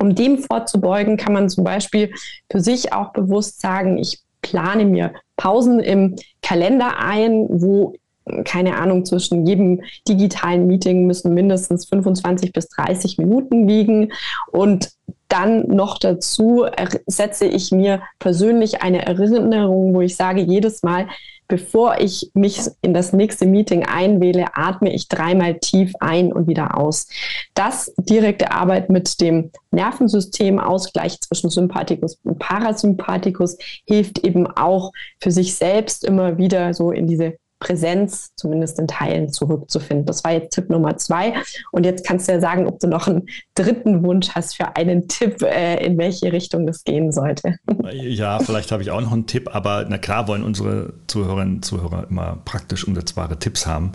Um dem vorzubeugen, kann man zum Beispiel für sich auch bewusst sagen, ich plane mir Pausen im Kalender ein, wo keine Ahnung, zwischen jedem digitalen Meeting müssen mindestens 25 bis 30 Minuten liegen. Und dann noch dazu setze ich mir persönlich eine Erinnerung, wo ich sage, jedes Mal, bevor ich mich in das nächste Meeting einwähle, atme ich dreimal tief ein und wieder aus. Das direkte Arbeit mit dem Nervensystemausgleich zwischen Sympathikus und Parasympathikus hilft eben auch für sich selbst immer wieder so in diese Präsenz zumindest in Teilen zurückzufinden. Das war jetzt Tipp Nummer zwei. Und jetzt kannst du ja sagen, ob du noch einen dritten Wunsch hast für einen Tipp, äh, in welche Richtung das gehen sollte. Ja, vielleicht habe ich auch noch einen Tipp, aber na klar wollen unsere Zuhörerinnen und Zuhörer immer praktisch umsetzbare Tipps haben.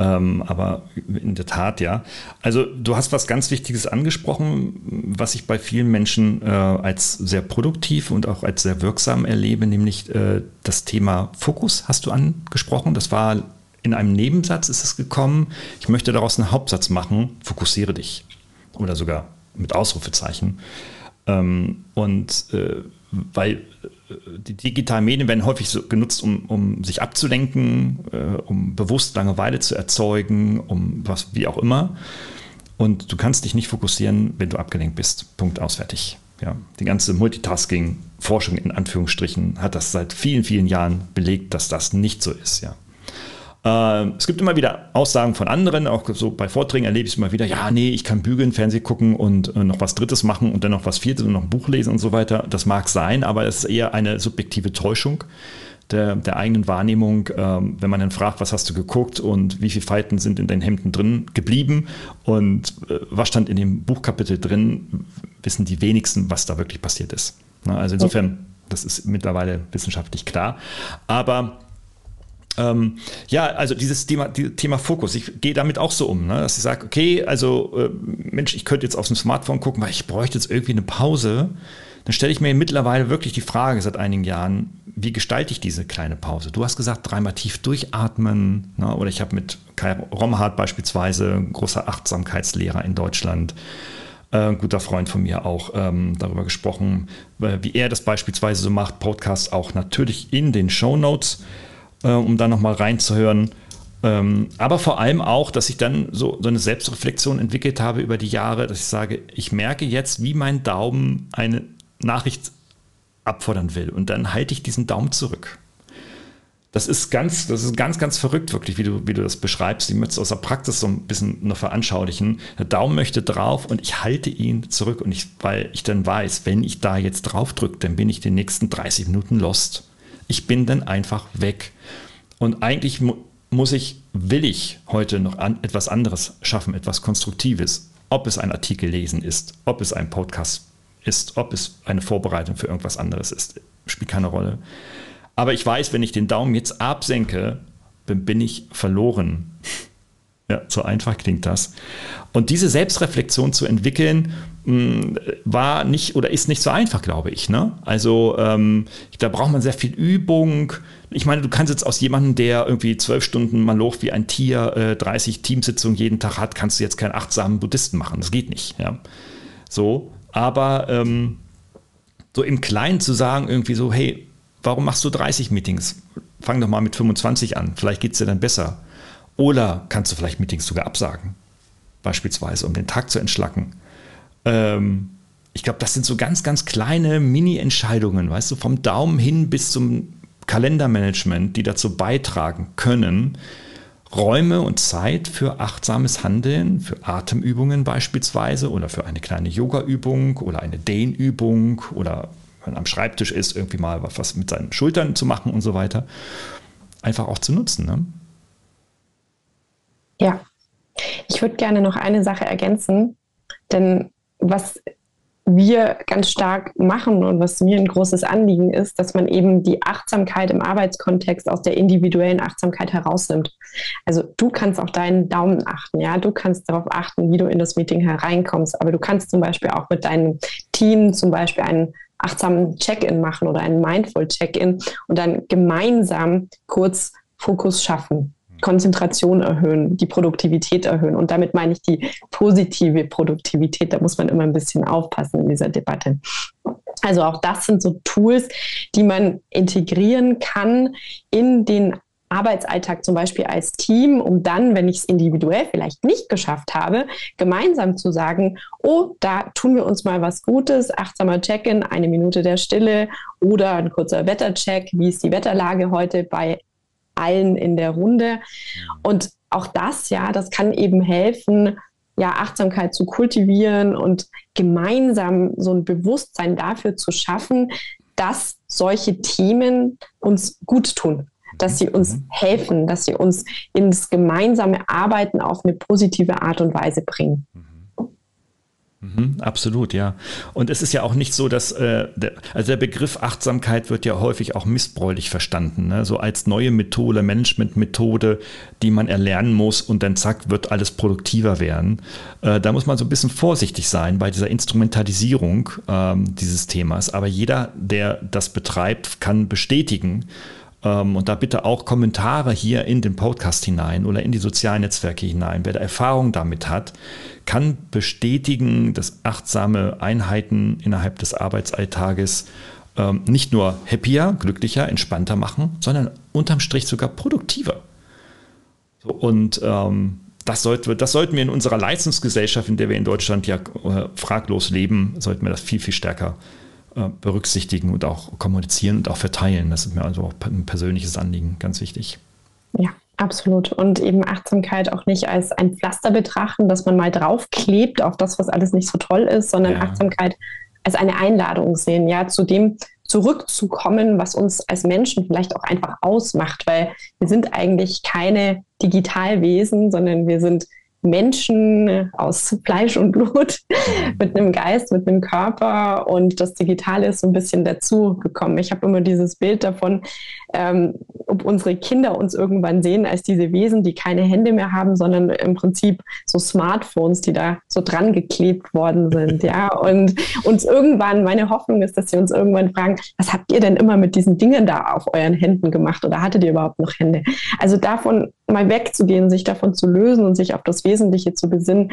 Ähm, aber in der Tat, ja. Also du hast was ganz Wichtiges angesprochen, was ich bei vielen Menschen äh, als sehr produktiv und auch als sehr wirksam erlebe, nämlich äh, das Thema Fokus hast du angesprochen. Das war in einem Nebensatz ist es gekommen. Ich möchte daraus einen Hauptsatz machen. Fokussiere dich. Oder sogar mit Ausrufezeichen. Ähm, und äh, weil die digitalen Medien werden häufig so genutzt, um, um sich abzulenken, äh, um bewusst Langeweile zu erzeugen, um was wie auch immer. Und du kannst dich nicht fokussieren, wenn du abgelenkt bist. Punkt ausfertig. Ja, die ganze Multitasking-Forschung in Anführungsstrichen hat das seit vielen, vielen Jahren belegt, dass das nicht so ist. Ja. Äh, es gibt immer wieder Aussagen von anderen, auch so bei Vorträgen erlebe ich es immer wieder, ja, nee, ich kann bügeln, Fernsehen gucken und äh, noch was Drittes machen und dann noch was Viertes und noch ein Buch lesen und so weiter. Das mag sein, aber es ist eher eine subjektive Täuschung. Der, der, eigenen Wahrnehmung, ähm, wenn man dann fragt, was hast du geguckt und wie viele Falten sind in deinen Hemden drin geblieben und äh, was stand in dem Buchkapitel drin, wissen die wenigsten, was da wirklich passiert ist. Na, also insofern, das ist mittlerweile wissenschaftlich klar. Aber ähm, ja, also dieses Thema, Thema Fokus, ich gehe damit auch so um, ne? dass ich sage, okay, also äh, Mensch, ich könnte jetzt auf dem Smartphone gucken, weil ich bräuchte jetzt irgendwie eine Pause. Dann stelle ich mir mittlerweile wirklich die Frage seit einigen Jahren, wie gestalte ich diese kleine Pause? Du hast gesagt, dreimal tief durchatmen. Ne? Oder ich habe mit Kai Romhardt beispielsweise, großer Achtsamkeitslehrer in Deutschland, äh, ein guter Freund von mir auch ähm, darüber gesprochen, äh, wie er das beispielsweise so macht. Podcast auch natürlich in den Show Notes äh, um da nochmal reinzuhören. Ähm, aber vor allem auch, dass ich dann so, so eine Selbstreflexion entwickelt habe über die Jahre, dass ich sage, ich merke jetzt, wie mein Daumen eine Nachricht abfordern will. Und dann halte ich diesen Daumen zurück. Das ist ganz, das ist ganz, ganz verrückt, wirklich, wie du, wie du das beschreibst. Ich möchte es aus der Praxis so ein bisschen noch veranschaulichen. Der Daumen möchte drauf und ich halte ihn zurück. Und ich, weil ich dann weiß, wenn ich da jetzt drauf drücke, dann bin ich die nächsten 30 Minuten lost. Ich bin dann einfach weg. Und eigentlich mu muss ich, will ich heute noch an, etwas anderes schaffen, etwas Konstruktives. Ob es ein Artikel lesen ist, ob es ein Podcast ist, ob es eine Vorbereitung für irgendwas anderes ist, spielt keine Rolle. Aber ich weiß, wenn ich den Daumen jetzt absenke, dann bin ich verloren. Ja, so einfach klingt das. Und diese Selbstreflexion zu entwickeln, hm, war nicht oder ist nicht so einfach, glaube ich. Ne? Also ähm, da braucht man sehr viel Übung. Ich meine, du kannst jetzt aus jemandem, der irgendwie zwölf Stunden maloch wie ein Tier, äh, 30 Teamsitzungen jeden Tag hat, kannst du jetzt keinen achtsamen Buddhisten machen. Das geht nicht. Ja? So, aber ähm, so im Kleinen zu sagen, irgendwie so, hey, warum machst du 30 Meetings? Fang doch mal mit 25 an. Vielleicht geht es dir dann besser. Oder kannst du vielleicht Meetings sogar absagen, beispielsweise, um den Tag zu entschlacken. Ähm, ich glaube, das sind so ganz, ganz kleine Mini-Entscheidungen, weißt du, vom Daumen hin bis zum Kalendermanagement, die dazu beitragen können, Räume und Zeit für achtsames Handeln, für Atemübungen beispielsweise oder für eine kleine Yoga-Übung oder eine Dehnübung oder wenn man am Schreibtisch ist, irgendwie mal was mit seinen Schultern zu machen und so weiter, einfach auch zu nutzen. Ne? Ja, ich würde gerne noch eine Sache ergänzen, denn was wir ganz stark machen und was mir ein großes Anliegen ist, dass man eben die Achtsamkeit im Arbeitskontext aus der individuellen Achtsamkeit herausnimmt. Also du kannst auch deinen Daumen achten, ja, du kannst darauf achten, wie du in das Meeting hereinkommst, aber du kannst zum Beispiel auch mit deinem Team zum Beispiel einen achtsamen Check-in machen oder einen Mindful Check-in und dann gemeinsam kurz Fokus schaffen. Konzentration erhöhen, die Produktivität erhöhen. Und damit meine ich die positive Produktivität. Da muss man immer ein bisschen aufpassen in dieser Debatte. Also auch das sind so Tools, die man integrieren kann in den Arbeitsalltag zum Beispiel als Team, um dann, wenn ich es individuell vielleicht nicht geschafft habe, gemeinsam zu sagen, oh, da tun wir uns mal was Gutes, achtsamer Check-in, eine Minute der Stille oder ein kurzer Wettercheck, wie ist die Wetterlage heute bei allen in der Runde. Und auch das, ja, das kann eben helfen, ja, Achtsamkeit zu kultivieren und gemeinsam so ein Bewusstsein dafür zu schaffen, dass solche Themen uns gut tun, dass sie uns mhm. helfen, dass sie uns ins gemeinsame Arbeiten auf eine positive Art und Weise bringen. Mhm. Absolut, ja. Und es ist ja auch nicht so, dass äh, der, also der Begriff Achtsamkeit wird ja häufig auch missbräuchlich verstanden, ne? so als neue Methode, Managementmethode, die man erlernen muss und dann zack wird alles produktiver werden. Äh, da muss man so ein bisschen vorsichtig sein bei dieser Instrumentalisierung ähm, dieses Themas. Aber jeder, der das betreibt, kann bestätigen, und da bitte auch Kommentare hier in den Podcast hinein oder in die sozialen Netzwerke hinein. Wer da Erfahrung damit hat, kann bestätigen, dass achtsame Einheiten innerhalb des Arbeitsalltages ähm, nicht nur happier, glücklicher, entspannter machen, sondern unterm Strich sogar produktiver. Und ähm, das, sollte, das sollten wir in unserer Leistungsgesellschaft, in der wir in Deutschland ja äh, fraglos leben, sollten wir das viel, viel stärker berücksichtigen und auch kommunizieren und auch verteilen. Das ist mir also auch ein persönliches Anliegen, ganz wichtig. Ja, absolut. Und eben Achtsamkeit auch nicht als ein Pflaster betrachten, dass man mal draufklebt auf das, was alles nicht so toll ist, sondern ja. Achtsamkeit als eine Einladung sehen, ja, zu dem zurückzukommen, was uns als Menschen vielleicht auch einfach ausmacht, weil wir sind eigentlich keine Digitalwesen, sondern wir sind Menschen aus Fleisch und Blut mhm. mit einem Geist, mit einem Körper und das Digitale ist so ein bisschen dazu gekommen. Ich habe immer dieses Bild davon, ähm, ob unsere Kinder uns irgendwann sehen als diese Wesen, die keine Hände mehr haben, sondern im Prinzip so Smartphones, die da so dran geklebt worden sind, ja. Und uns irgendwann, meine Hoffnung ist, dass sie uns irgendwann fragen, was habt ihr denn immer mit diesen Dingen da auf euren Händen gemacht oder hattet ihr überhaupt noch Hände? Also davon mal wegzugehen, sich davon zu lösen und sich auf das Wesentliche zu besinnen,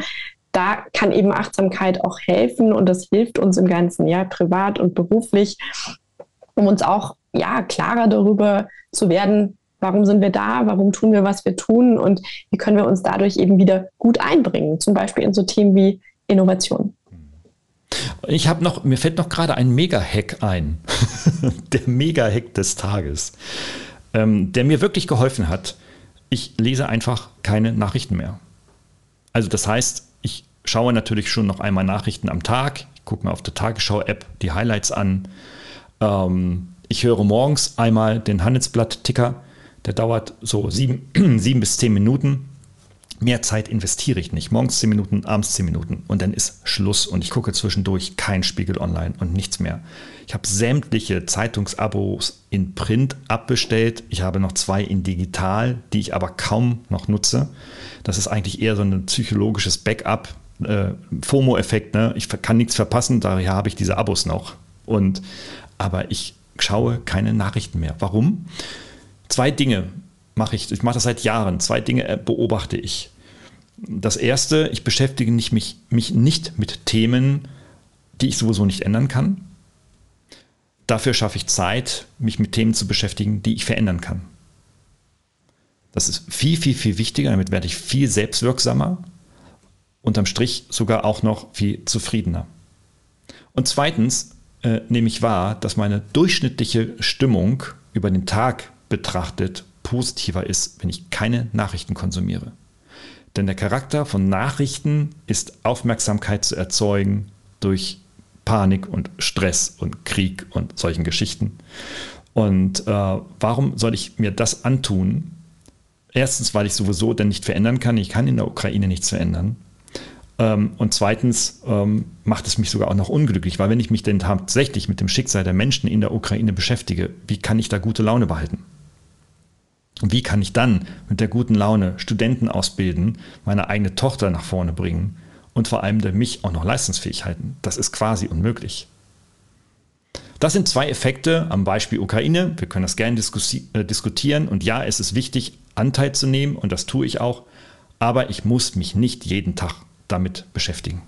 da kann eben Achtsamkeit auch helfen und das hilft uns im Ganzen, ja, privat und beruflich, um uns auch ja klarer darüber zu werden, warum sind wir da, warum tun wir, was wir tun und wie können wir uns dadurch eben wieder gut einbringen, zum Beispiel in so Themen wie Innovation. Ich habe noch, mir fällt noch gerade ein Mega-Hack ein, der Mega-Hack des Tages, ähm, der mir wirklich geholfen hat. Ich lese einfach keine Nachrichten mehr. Also das heißt, ich schaue natürlich schon noch einmal Nachrichten am Tag, ich gucke mir auf der Tagesschau-App die Highlights an. Ähm, ich höre morgens einmal den Handelsblatt-Ticker, der dauert so sieben, sieben bis zehn Minuten. Mehr Zeit investiere ich nicht. Morgens zehn Minuten, abends zehn Minuten und dann ist Schluss und ich gucke zwischendurch kein Spiegel online und nichts mehr. Ich habe sämtliche Zeitungsabos in Print abbestellt. Ich habe noch zwei in digital, die ich aber kaum noch nutze. Das ist eigentlich eher so ein psychologisches Backup, äh, FOMO-Effekt. Ne? Ich kann nichts verpassen, daher habe ich diese Abos noch. Und aber ich schaue keine Nachrichten mehr. Warum? Zwei Dinge mache ich. Ich mache das seit Jahren. Zwei Dinge äh, beobachte ich. Das erste, ich beschäftige mich, mich, mich nicht mit Themen, die ich sowieso nicht ändern kann. Dafür schaffe ich Zeit, mich mit Themen zu beschäftigen, die ich verändern kann. Das ist viel, viel, viel wichtiger. Damit werde ich viel selbstwirksamer. Unterm Strich sogar auch noch viel zufriedener. Und zweitens, äh, nehme ich wahr, dass meine durchschnittliche Stimmung über den Tag betrachtet positiver ist, wenn ich keine Nachrichten konsumiere. Denn der Charakter von Nachrichten ist Aufmerksamkeit zu erzeugen durch Panik und Stress und Krieg und solchen Geschichten. Und äh, warum soll ich mir das antun? Erstens, weil ich sowieso dann nicht verändern kann. Ich kann in der Ukraine nichts verändern. Ähm, und zweitens ähm, macht es mich sogar auch noch unglücklich, weil wenn ich mich denn tatsächlich mit dem Schicksal der Menschen in der Ukraine beschäftige, wie kann ich da gute Laune behalten? Und wie kann ich dann mit der guten Laune Studenten ausbilden, meine eigene Tochter nach vorne bringen und vor allem mich auch noch leistungsfähig halten? Das ist quasi unmöglich. Das sind zwei Effekte am Beispiel Ukraine. Wir können das gerne äh, diskutieren. Und ja, es ist wichtig, Anteil zu nehmen und das tue ich auch. Aber ich muss mich nicht jeden Tag damit beschäftigen.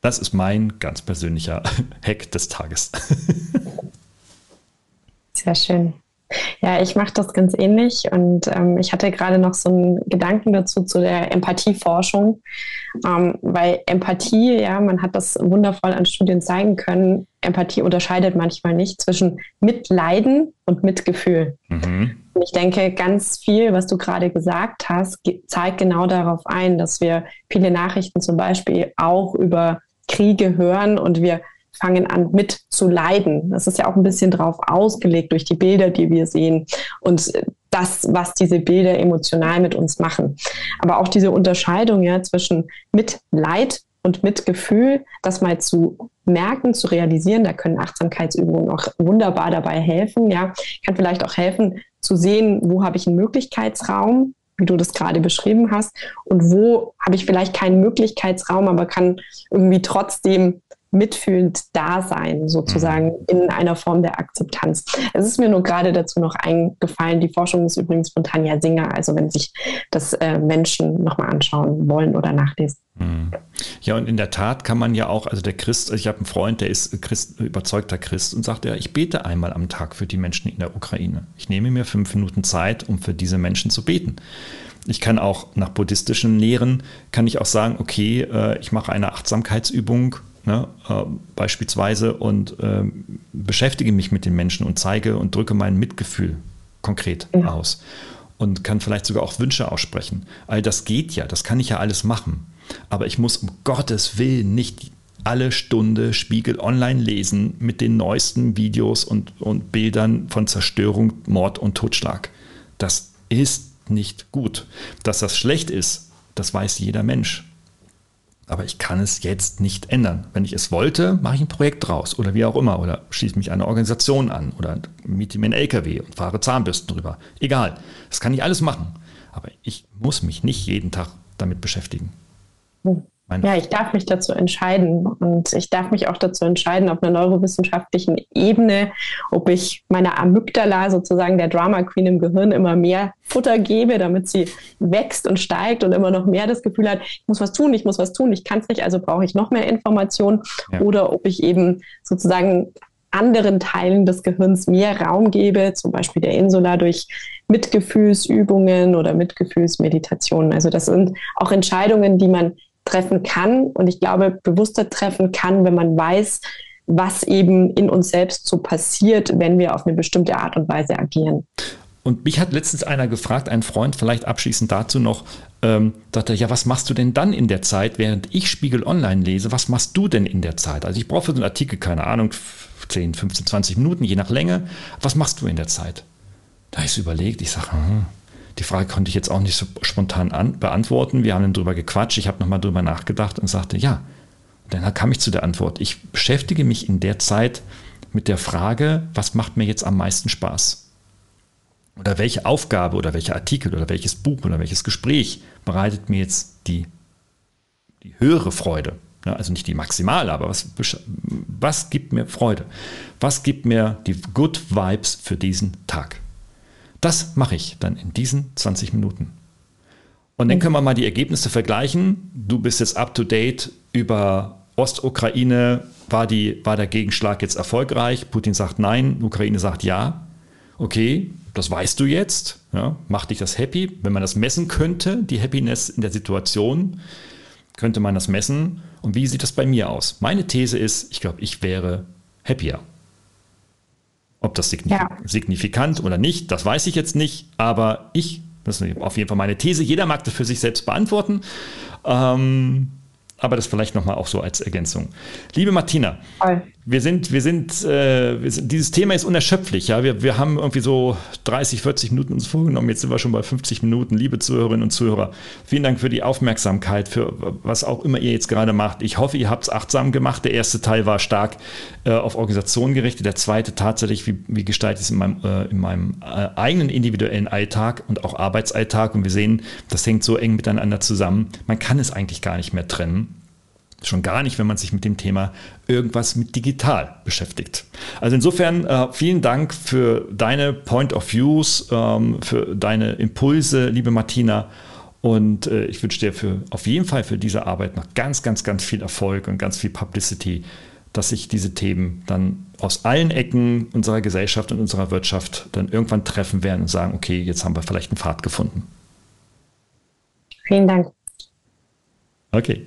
Das ist mein ganz persönlicher Hack des Tages. Sehr schön. Ja, ich mache das ganz ähnlich und ähm, ich hatte gerade noch so einen Gedanken dazu zu der Empathieforschung, ähm, weil Empathie, ja, man hat das wundervoll an Studien zeigen können, Empathie unterscheidet manchmal nicht zwischen Mitleiden und Mitgefühl. Mhm. Und ich denke, ganz viel, was du gerade gesagt hast, zeigt genau darauf ein, dass wir viele Nachrichten zum Beispiel auch über Kriege hören und wir fangen an mit zu leiden. Das ist ja auch ein bisschen drauf ausgelegt durch die Bilder, die wir sehen und das, was diese Bilder emotional mit uns machen. Aber auch diese Unterscheidung ja zwischen Mitleid und Mitgefühl, das mal zu merken, zu realisieren, da können Achtsamkeitsübungen auch wunderbar dabei helfen. Ja, kann vielleicht auch helfen zu sehen, wo habe ich einen Möglichkeitsraum, wie du das gerade beschrieben hast, und wo habe ich vielleicht keinen Möglichkeitsraum, aber kann irgendwie trotzdem mitfühlend da sein, sozusagen mhm. in einer Form der Akzeptanz. Es ist mir nur gerade dazu noch eingefallen, die Forschung ist übrigens von Tanja Singer, also wenn sich das äh, Menschen nochmal anschauen wollen oder nachlesen. Mhm. Ja, und in der Tat kann man ja auch, also der Christ, ich habe einen Freund, der ist Christ, überzeugter Christ und sagt, ja, ich bete einmal am Tag für die Menschen in der Ukraine. Ich nehme mir fünf Minuten Zeit, um für diese Menschen zu beten. Ich kann auch nach buddhistischen Lehren, kann ich auch sagen, okay, äh, ich mache eine Achtsamkeitsübung ne, äh, beispielsweise und äh, beschäftige mich mit den Menschen und zeige und drücke mein Mitgefühl konkret ja. aus und kann vielleicht sogar auch Wünsche aussprechen. All das geht ja, das kann ich ja alles machen. Aber ich muss um Gottes Willen nicht alle Stunde Spiegel online lesen mit den neuesten Videos und, und Bildern von Zerstörung, Mord und Totschlag. Das ist nicht gut. Dass das schlecht ist, das weiß jeder Mensch. Aber ich kann es jetzt nicht ändern. Wenn ich es wollte, mache ich ein Projekt draus oder wie auch immer oder schließe mich einer Organisation an oder miete mir einen LKW und fahre Zahnbürsten drüber. Egal. Das kann ich alles machen. Aber ich muss mich nicht jeden Tag damit beschäftigen. Hm. Ja, ich darf mich dazu entscheiden und ich darf mich auch dazu entscheiden auf einer neurowissenschaftlichen Ebene, ob ich meiner Amygdala sozusagen der Drama Queen im Gehirn immer mehr Futter gebe, damit sie wächst und steigt und immer noch mehr das Gefühl hat, ich muss was tun, ich muss was tun, ich kann es nicht, also brauche ich noch mehr Informationen ja. oder ob ich eben sozusagen anderen Teilen des Gehirns mehr Raum gebe, zum Beispiel der Insula durch Mitgefühlsübungen oder Mitgefühlsmeditationen. Also das sind auch Entscheidungen, die man treffen kann und ich glaube, bewusster treffen kann, wenn man weiß, was eben in uns selbst so passiert, wenn wir auf eine bestimmte Art und Weise agieren. Und mich hat letztens einer gefragt, ein Freund, vielleicht abschließend dazu noch, ähm, dachte, ja, was machst du denn dann in der Zeit, während ich Spiegel Online lese? Was machst du denn in der Zeit? Also ich brauche für so einen Artikel, keine Ahnung, 10, 15, 20 Minuten, je nach Länge. Was machst du in der Zeit? Da habe ich überlegt, ich sage, hm, die Frage konnte ich jetzt auch nicht so spontan an, beantworten. Wir haben dann drüber gequatscht. Ich habe nochmal drüber nachgedacht und sagte, ja. Und dann kam ich zu der Antwort. Ich beschäftige mich in der Zeit mit der Frage, was macht mir jetzt am meisten Spaß? Oder welche Aufgabe oder welcher Artikel oder welches Buch oder welches Gespräch bereitet mir jetzt die, die höhere Freude? Also nicht die maximale, aber was, was gibt mir Freude? Was gibt mir die Good Vibes für diesen Tag? Das mache ich dann in diesen 20 Minuten. Und dann können wir mal die Ergebnisse vergleichen. Du bist jetzt up to date über Ostukraine. War, die, war der Gegenschlag jetzt erfolgreich? Putin sagt nein, Ukraine sagt ja. Okay, das weißt du jetzt. Ja, macht dich das happy? Wenn man das messen könnte, die Happiness in der Situation, könnte man das messen. Und wie sieht das bei mir aus? Meine These ist, ich glaube, ich wäre happier. Ob das signif ja. signifikant oder nicht, das weiß ich jetzt nicht, aber ich, das ist auf jeden Fall meine These, jeder mag das für sich selbst beantworten. Ähm, aber das vielleicht nochmal auch so als Ergänzung. Liebe Martina, Hi. Wir sind, wir sind, äh, wir sind, dieses Thema ist unerschöpflich. Ja? Wir, wir haben irgendwie so 30, 40 Minuten uns vorgenommen. Jetzt sind wir schon bei 50 Minuten. Liebe Zuhörerinnen und Zuhörer, vielen Dank für die Aufmerksamkeit, für was auch immer ihr jetzt gerade macht. Ich hoffe, ihr habt es achtsam gemacht. Der erste Teil war stark äh, auf Organisation gerichtet. Der zweite tatsächlich, wie, wie gestalte ich es in meinem, äh, in meinem äh, eigenen individuellen Alltag und auch Arbeitsalltag. Und wir sehen, das hängt so eng miteinander zusammen. Man kann es eigentlich gar nicht mehr trennen. Schon gar nicht, wenn man sich mit dem Thema irgendwas mit digital beschäftigt. Also insofern äh, vielen Dank für deine Point of Views, ähm, für deine Impulse, liebe Martina. Und äh, ich wünsche dir für, auf jeden Fall für diese Arbeit noch ganz, ganz, ganz viel Erfolg und ganz viel Publicity dass sich diese Themen dann aus allen Ecken unserer Gesellschaft und unserer Wirtschaft dann irgendwann treffen werden und sagen, okay, jetzt haben wir vielleicht einen Pfad gefunden. Vielen Dank. Okay.